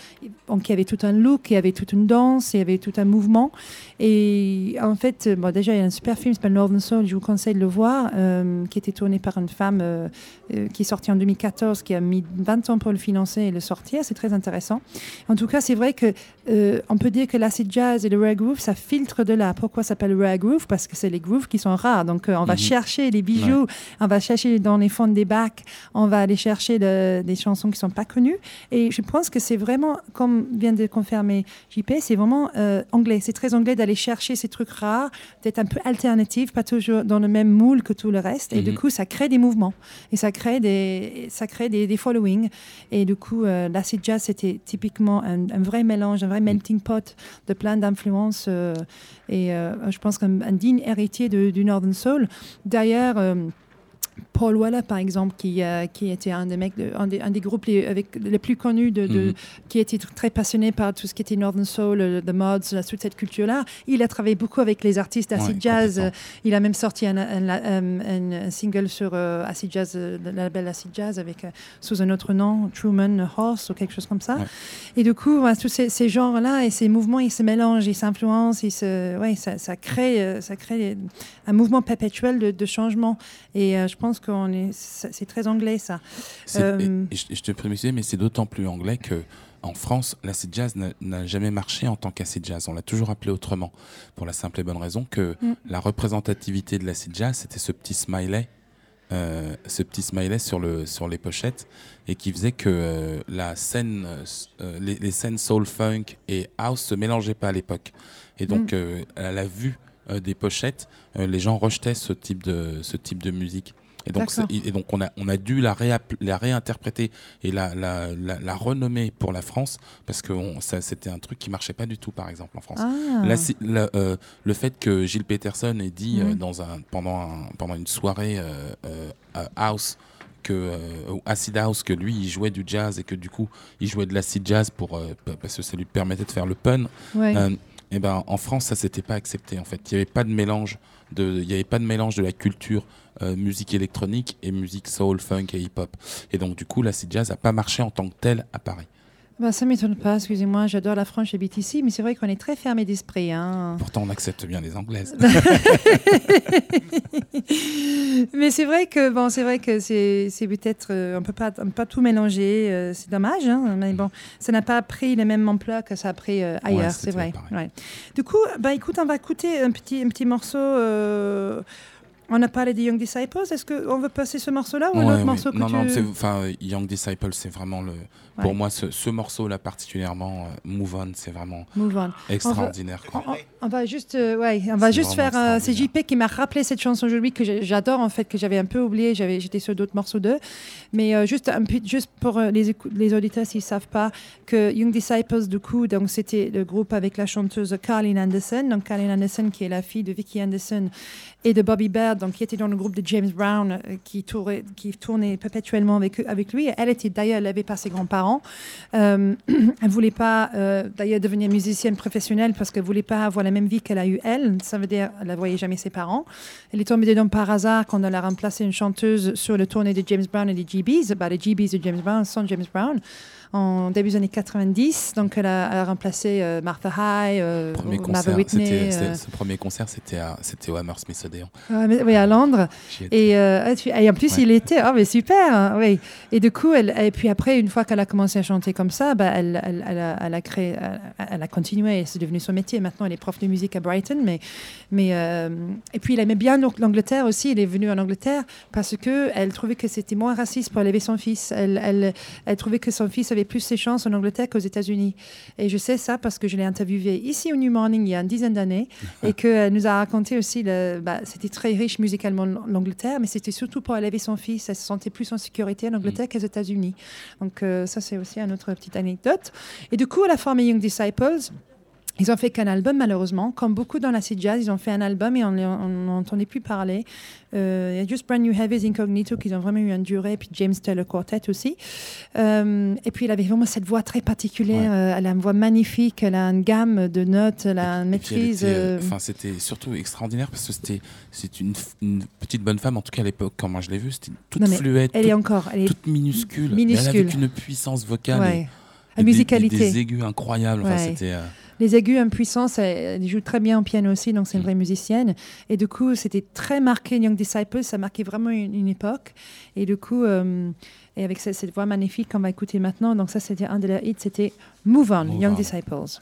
donc il y avait tout un look, il y avait toute une danse, il y avait tout un mouvement. Et en fait, bon, déjà, il y a un super film qui s'appelle Northern Soul, je vous conseille de le voir, euh, qui était tourné par une femme euh, euh, qui est sortie en 2014, qui a mis 20 ans pour le financer et le sortir. C'est très intéressant. En tout cas, c'est vrai que euh, on peut dire que l'acid jazz et le rare groove, ça filtre de là. Pourquoi ça s'appelle rare groove? Parce que c'est les grooves qui sont rares. Donc, euh, on va Mhm. chercher les bijoux, on va chercher dans les fonds des bacs, on va aller chercher le- des chansons qui sont pas connues. Et je pense que c'est vraiment, comme vient de confirmer JP, c'est vraiment anglais. C'est très anglais d'aller chercher ces trucs rares, d'être un peu alternatif, pas toujours dans le même moule que tout le reste. Et du Mhm. coup, ça crée des mouvements et ça crée des, ça crée des, followings. Et du coup, euh, l'acid jazz, c'était typiquement un, vrai mélange, un vrai melting pot de plein d'influences. euh, et euh, je pense qu'un un digne héritier du Northern Soul. D'ailleurs, euh, Paul Weller, par exemple, qui, euh, qui était un des, mecs de- un des, un des groupes les, avec, les plus connus, de, de- Mhm. qui était tr- très passionné par tout ce qui était Northern Soul, le- The Mods, la- toute cette culture-là. Il a travaillé beaucoup avec les artistes acid Ouais, jazz. Euh, Il a même sorti un, single sur euh, acid jazz, euh, le label acid jazz, avec, euh, sous un autre nom, Truman Horse ou quelque chose comme ça. Ouais. Et du coup, tous ces, ces genres-là et ces mouvements, ils se mélangent, ils s'influencent, ils se, ouais, ça, ça crée, ça crée un mouvement perpétuel de, de changement. Et je pense qu'on est, c'est très anglais ça. Euh, et- et je, je te précisais, mais c'est d'autant plus anglais que en France, l'acid jazz n'a- jamais marché en tant qu'acid jazz. On l'a toujours appelé autrement, pour la simple et bonne raison que Mm. la représentativité de l'acid jazz, c'était ce petit smiley, euh, ce petit smiley sur le sur les pochettes, et qui faisait que euh, la scène, euh, les, les scènes soul funk et house se mélangeaient pas à l'époque. Et donc, Mm. à la vue des pochettes, les gens rejetaient ce type de ce type de musique. Et donc, et donc on, a, on a dû la, réapp- la réinterpréter et la, la, la, la renommer pour la France parce que c'était un truc qui marchait pas du tout, par exemple, en France. Ah. La, euh, le fait que Gilles Peterson ait dit euh, dans un, pendant, un, pendant une soirée euh, euh, house que euh, acid house que lui il jouait du jazz et que du coup il jouait de l'acid jazz pour euh, parce que ça lui permettait de faire le pun Ouais. euh, et ben en France ça s'était pas accepté en fait il y avait pas de mélange de il y avait pas de mélange de la culture euh, musique électronique et musique soul funk et hip hop et donc du coup l'acid jazz a pas marché en tant que tel à Paris Bah, ça m'étonne pas, excusez-moi, j'adore la France, j'habite ici, mais c'est vrai qu'on est très fermé d'esprit. Hein. pourtant on accepte bien les anglaises mais c'est vrai que bon, c'est vrai que c'est peut-être euh, on peut pas on peut pas tout mélanger, euh, c'est dommage. Hein, mais bon, ça n'a pas pris le même emploi que ça a pris euh, ailleurs, Ouais, c'est vrai. Ouais. Du coup, bah écoute, on va écouter un petit un petit morceau. On a parlé des Young Disciples. Est-ce qu'on veut passer ce morceau-là ou un autre ouais. morceau que non tu... non enfin Young Disciple c'est vraiment le pour moi ce, ce morceau là particulièrement euh, Move On c'est vraiment Move on. extraordinaire quoi. On, on va juste, euh, ouais, on va juste faire. euh, c'est. JP qui m'a rappelé cette chanson aujourd'hui que j'adore en fait, que j'avais un peu oublié. J'avais, j'étais sur d'autres morceaux d'eux, mais euh, juste un peu, juste pour euh, les les auditeurs s'ils savent pas que Young Disciples du coup, donc c'était le groupe avec la chanteuse Carlin Anderson, donc Carlin Anderson qui est la fille de Vicky Anderson et de Bobby Baird, donc qui était dans le groupe de James Brown, euh, qui tournait, perpétuellement avec avec lui. Elle était d'ailleurs élevée par ses grands-parents. Euh, elle voulait pas euh, d'ailleurs devenir musicienne professionnelle parce qu'elle voulait pas avoir la même vie qu'elle a eu elle. Ça veut dire elle ne voyait jamais ses parents. Elle est tombée dedans par hasard quand elle a remplacé une chanteuse sur le tournée de James Brown et des GBs. Bah, les GBs de James Brown sont James Brown en début des années 90. Donc elle a, elle a remplacé euh, Martha High, euh, Premier Martha concert, Whitney. euh, ce premier concert, c'était à, c'était au Hammersmith Odeon. mais- oui, à Londres. Et, euh, ah, et en plus, Ouais. il était, oh, mais super, hein, oui. Et du coup, elle, et puis après, une fois qu'elle a commencé à chanter comme ça, bah, elle, elle, elle a, elle a créé, elle, a continué, c'est devenu son métier. Maintenant, elle est prof de musique à Brighton, mais, mais et puis elle aimait bien l'Ang- l'Angleterre aussi. Elle est venue en Angleterre parce que elle trouvait que c'était moins raciste pour élever son fils. Elle, elle, elle trouvait que son fils avait plus ses chances en Angleterre qu'aux États-Unis. Et je sais ça parce que je l'ai interviewée ici au New Morning il y a une dizaine d'années et qu'elle nous a raconté aussi, le, bah, c'était très riche musicalement l'Angleterre, mais c'était surtout pour élever son fils. Elle se sentait plus en sécurité en Angleterre qu'aux États-Unis. Donc euh, ça, c'est aussi une autre petite anecdote. Et du coup, elle a formé Young Disciples. Ils ont fait qu'un album, malheureusement. Comme beaucoup dans l'acid jazz, ils ont fait un album et on n'entendait plus parler. Euh, Il y a juste Brand New Heavies Incognito qui ont vraiment eu une durée, puis James Taylor Quartet aussi. Euh, et puis, elle avait vraiment cette voix très particulière. Ouais. Euh, elle a une voix magnifique, elle a une gamme de notes, elle a une Et maîtrise. Enfin, c'était surtout extraordinaire parce que c'était, c'est une, petite bonne femme. En tout cas, à l'époque, quand moi je l'ai vue, c'était toute fluette, elle toute, est encore. Elle est toute minuscule. minuscule. Mais elle avait une puissance vocale. ouais. et- La musicalité. Des, des aigus incroyables. Enfin, c'était. Les aigus impuissance, elle, elle joue très bien au piano aussi, donc c'est une Mm. vraie musicienne. Et du coup, c'était très marqué, Young Disciples, ça marquait vraiment une, une époque. Et du coup, euh, et avec cette, cette voix magnifique qu'on va écouter maintenant, donc ça c'était un de leurs hits, c'était Move On, Move Young On. Disciples.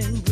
been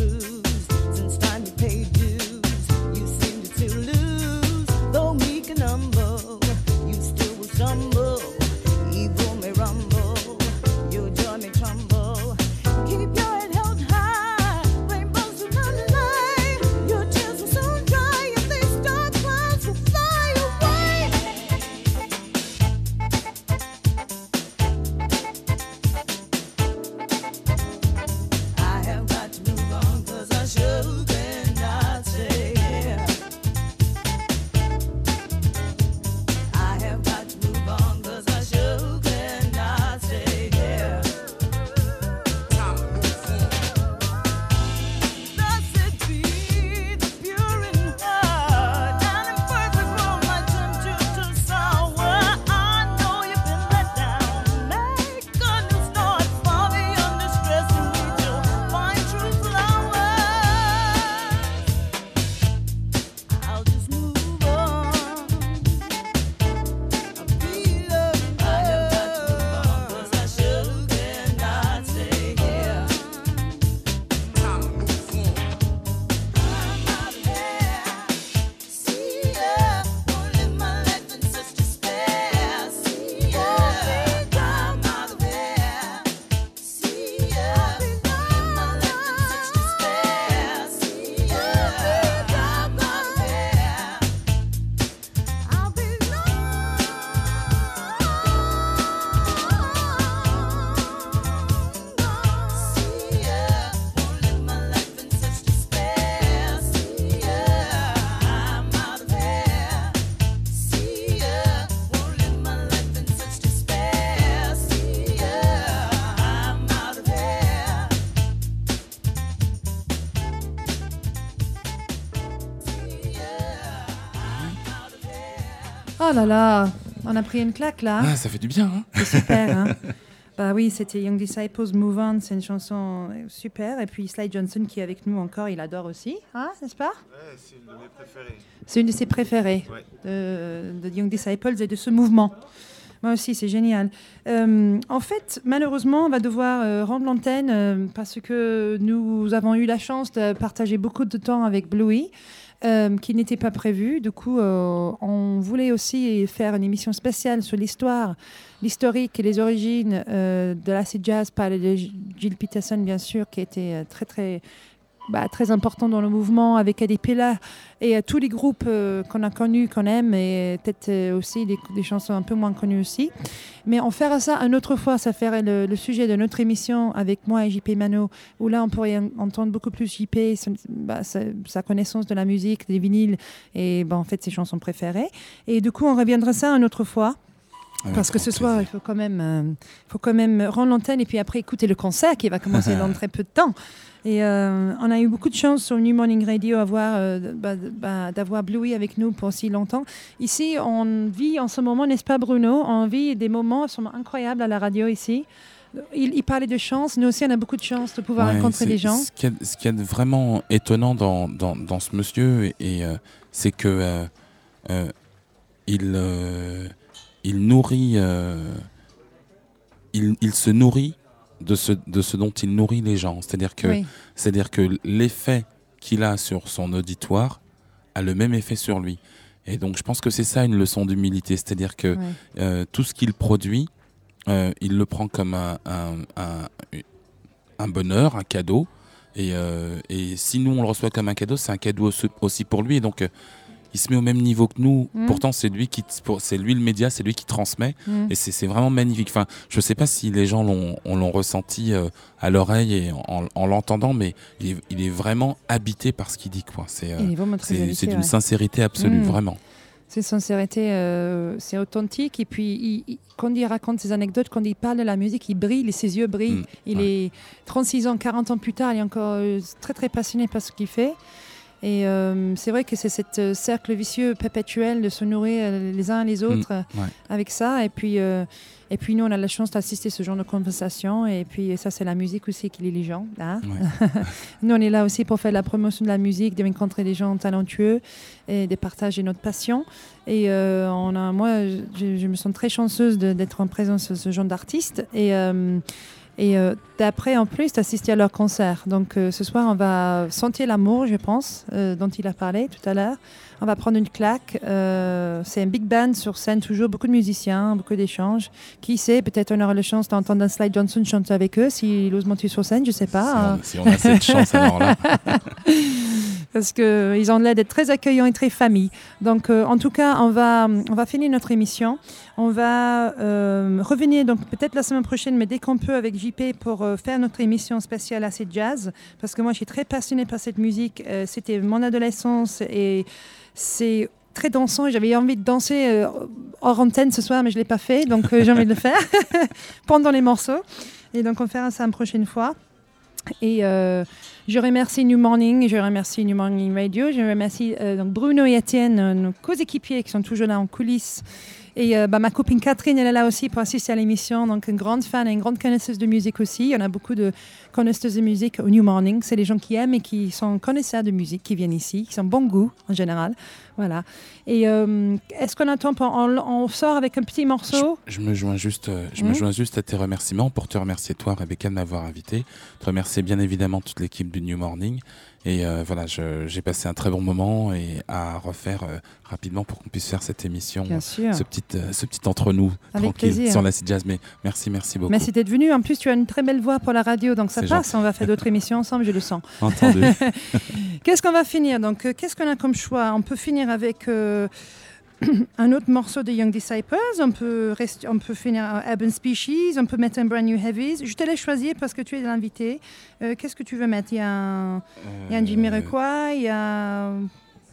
Oh là là, on a pris une claque là. Ah, ça fait du bien. Hein C'est super. hein. Bah oui, c'était Young Disciples Move On, c'est une chanson super. Et puis Sly Johnson qui est avec nous encore, il adore aussi, hein, n'est-ce pas? C'est une de mes préférées. C'est une de ses préférées Ouais. de, de Young Disciples et de ce mouvement. Moi aussi, c'est génial. Euh, en fait, malheureusement, on va devoir euh, rendre l'antenne euh, parce que nous avons eu la chance de partager beaucoup de temps avec Bluey. Euh, qui n'était pas prévu. Du coup, euh, on voulait aussi faire une émission spéciale sur l'histoire, l'historique et les origines euh, de l'acid jazz par Gilles Peterson, bien sûr, qui était euh, très, très, bah, très important dans le mouvement avec Eddie Pilla et tous les groupes euh, qu'on a connus, qu'on aime, et peut-être euh, aussi des, chansons un peu moins connues aussi. Mais on fera ça une autre fois, ça ferait le, sujet de notre émission avec moi et JP Mano, où là on pourrait en- entendre beaucoup plus JP, bah, sa, sa connaissance de la musique, des vinyles, et bah, en fait ses chansons préférées. Et du coup, on reviendra ça une autre fois. Parce que ce soir, il faut quand même, euh, faut quand même rendre l'antenne et puis après écouter le concert qui va commencer dans très peu de temps. Et euh, on a eu beaucoup de chance sur New Morning Radio euh, bah, bah, d'avoir Bluey avec nous pour si longtemps. Ici, on vit en ce moment, n'est-ce pas Bruno? On vit des moments absolument incroyables à la radio ici. Il, il parlait de chance, nous aussi on a beaucoup de chance de pouvoir Ouais, rencontrer des gens. Ce qu'il y, y a de vraiment étonnant dans, dans, dans ce monsieur, et, et, euh, c'est que euh, euh, il, euh, il nourrit, euh, il, il se nourrit de ce, de ce dont il nourrit les gens. C'est-à-dire que, Oui, c'est-à-dire que l'effet qu'il a sur son auditoire a le même effet sur lui. Et donc, je pense que c'est ça une leçon d'humilité. C'est-à-dire que euh, tout ce qu'il produit, euh, il le prend comme un, un, un- un bonheur, un cadeau. Et, euh, et si nous, on le reçoit comme un cadeau, c'est un cadeau aussi- pour lui. Et donc, il se met au même niveau que nous. Mm. Pourtant, c'est lui, qui, c'est lui le média, c'est lui qui transmet. Mm. Et c'est vraiment magnifique. Enfin, je ne sais pas si les gens l'ont on l'ont ressenti euh, à l'oreille et en, en l'entendant, mais il est, il est vraiment habité par ce qu'il dit. quoi. C'est euh, c'est- d'une ouais. sincérité absolue, Mm. vraiment. C'est sincérité, euh, c'est authentique. Et puis, il- il- quand il raconte ses anecdotes, quand il parle de la musique, il brille, ses yeux brillent. Il ouais. est 36 ans, 40 ans plus tard, il est encore euh, très, très passionné par ce qu'il fait. Et euh, c'est vrai que c'est cet euh, cercle vicieux perpétuel de se nourrir euh, les uns les autres euh, ouais. avec ça. Et puis, et puis, nous, on a la chance d'assister à ce genre de conversation. Et puis, ça, c'est la musique aussi qui lie les gens. hein. Ouais. Nous, on est là aussi pour faire la promotion de la musique, de rencontrer des gens talentueux et de partager notre passion. Et on a, moi, je, je me sens très chanceuse d'être en présence de ce genre d'artistes. Et, et d'après, en plus, d'assister à leur concert. Donc, euh, ce soir, on va sentir l'amour, je pense, euh, dont il a parlé tout à l'heure. On va prendre une claque. Euh, c'est un big band sur scène, toujours beaucoup de musiciens, beaucoup d'échanges. Qui sait, peut-être on aura la chance d'entendre un Slide Johnson chanter avec eux s'il ose monter sur scène, je sais pas. Si, on, si on a cette chance, alors là. parce qu'ils ont l'air d'être très accueillants et très famille. Donc, euh, en tout cas, on va, on va finir notre émission. On va euh, revenir donc peut-être la semaine prochaine, mais dès qu'on peut avec JP pour faire notre émission spéciale assez jazz, parce que moi, je suis très passionnée par cette musique. Euh, C'était mon adolescence et c'est très dansant et j'avais envie de danser euh, hors antenne ce soir, mais je ne l'ai pas fait, donc euh, j'ai envie de le faire pendant les morceaux. Et donc, on fera ça une prochaine fois. Et euh, je remercie New Morning, je remercie New Morning Radio, je remercie euh, donc Bruno et Étienne, euh, nos co-équipiers qui sont toujours là en coulisses. Et euh, bah, ma copine Catherine, elle est là aussi pour assister à l'émission. Donc, une grande fan et une grande connaisseuse de musique aussi. Il y en a beaucoup de connaisseuses de musique au New Morning. C'est les gens qui aiment et qui sont connaisseurs de musique qui viennent ici, qui sont bon goût en général. Voilà. Et euh, est-ce qu'on attend pour- on, on sort avec un petit morceau? Je me joins juste, euh, je me Mhm. joins juste à tes remerciements pour te remercier toi, Rebecca, de m'avoir invité. Te remercier bien évidemment toute l'équipe du New Morning. Et euh, voilà, j'ai passé un très bon moment et à refaire euh, rapidement pour qu'on puisse faire cette émission, Bien sûr. ce petit, euh, ce petit entre nous, Avec tranquille, plaisir. sur la jazz. Mais merci, merci beaucoup. Merci d'être venu. En plus, tu as une très belle voix pour la radio, donc ça passe. On va faire d'autres émissions ensemble, je le sens. Entendu. Qu'est-ce qu'on va finir Donc, euh, qu'est-ce qu'on a comme choix? On peut finir avec euh, un autre morceau de Young Disciples. On peut, rester, on peut finir un Urban Species. On peut mettre un Brand New Heavies. Je te laisse choisir parce que tu es l'invité. Euh, qu'est-ce que tu veux mettre? Il y a un, il y a un Jimmy Euh, il y a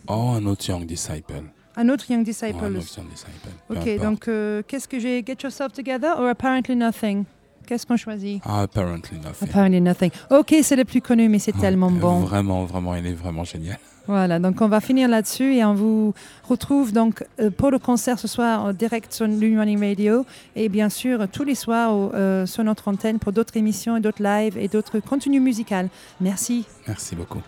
Oh, un autre Young Disciple. un autre Young Ouais, Disciples. un autre Young Disciple. Ok, donc euh, qu'est-ce que j'ai? Get Yourself Together or Apparently Nothing? Qu'est-ce qu'on choisit? Ah, apparently Nothing. Apparently Nothing. Ok, c'est le plus connu, mais c'est ah, tellement bon. Vraiment, vraiment, il est vraiment génial. Voilà, donc on va finir là-dessus et on vous retrouve donc euh, pour le concert ce soir en direct sur New Radio et bien sûr tous les soirs euh, sur notre antenne pour d'autres émissions et d'autres lives et d'autres contenus musicaux. Merci. Merci beaucoup.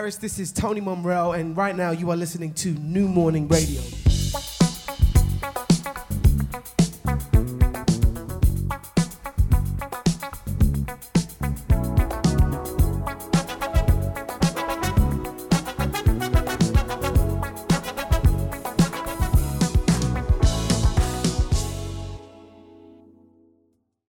Iris. This is Tony Monreal, and right now you are listening to New Morning Radio.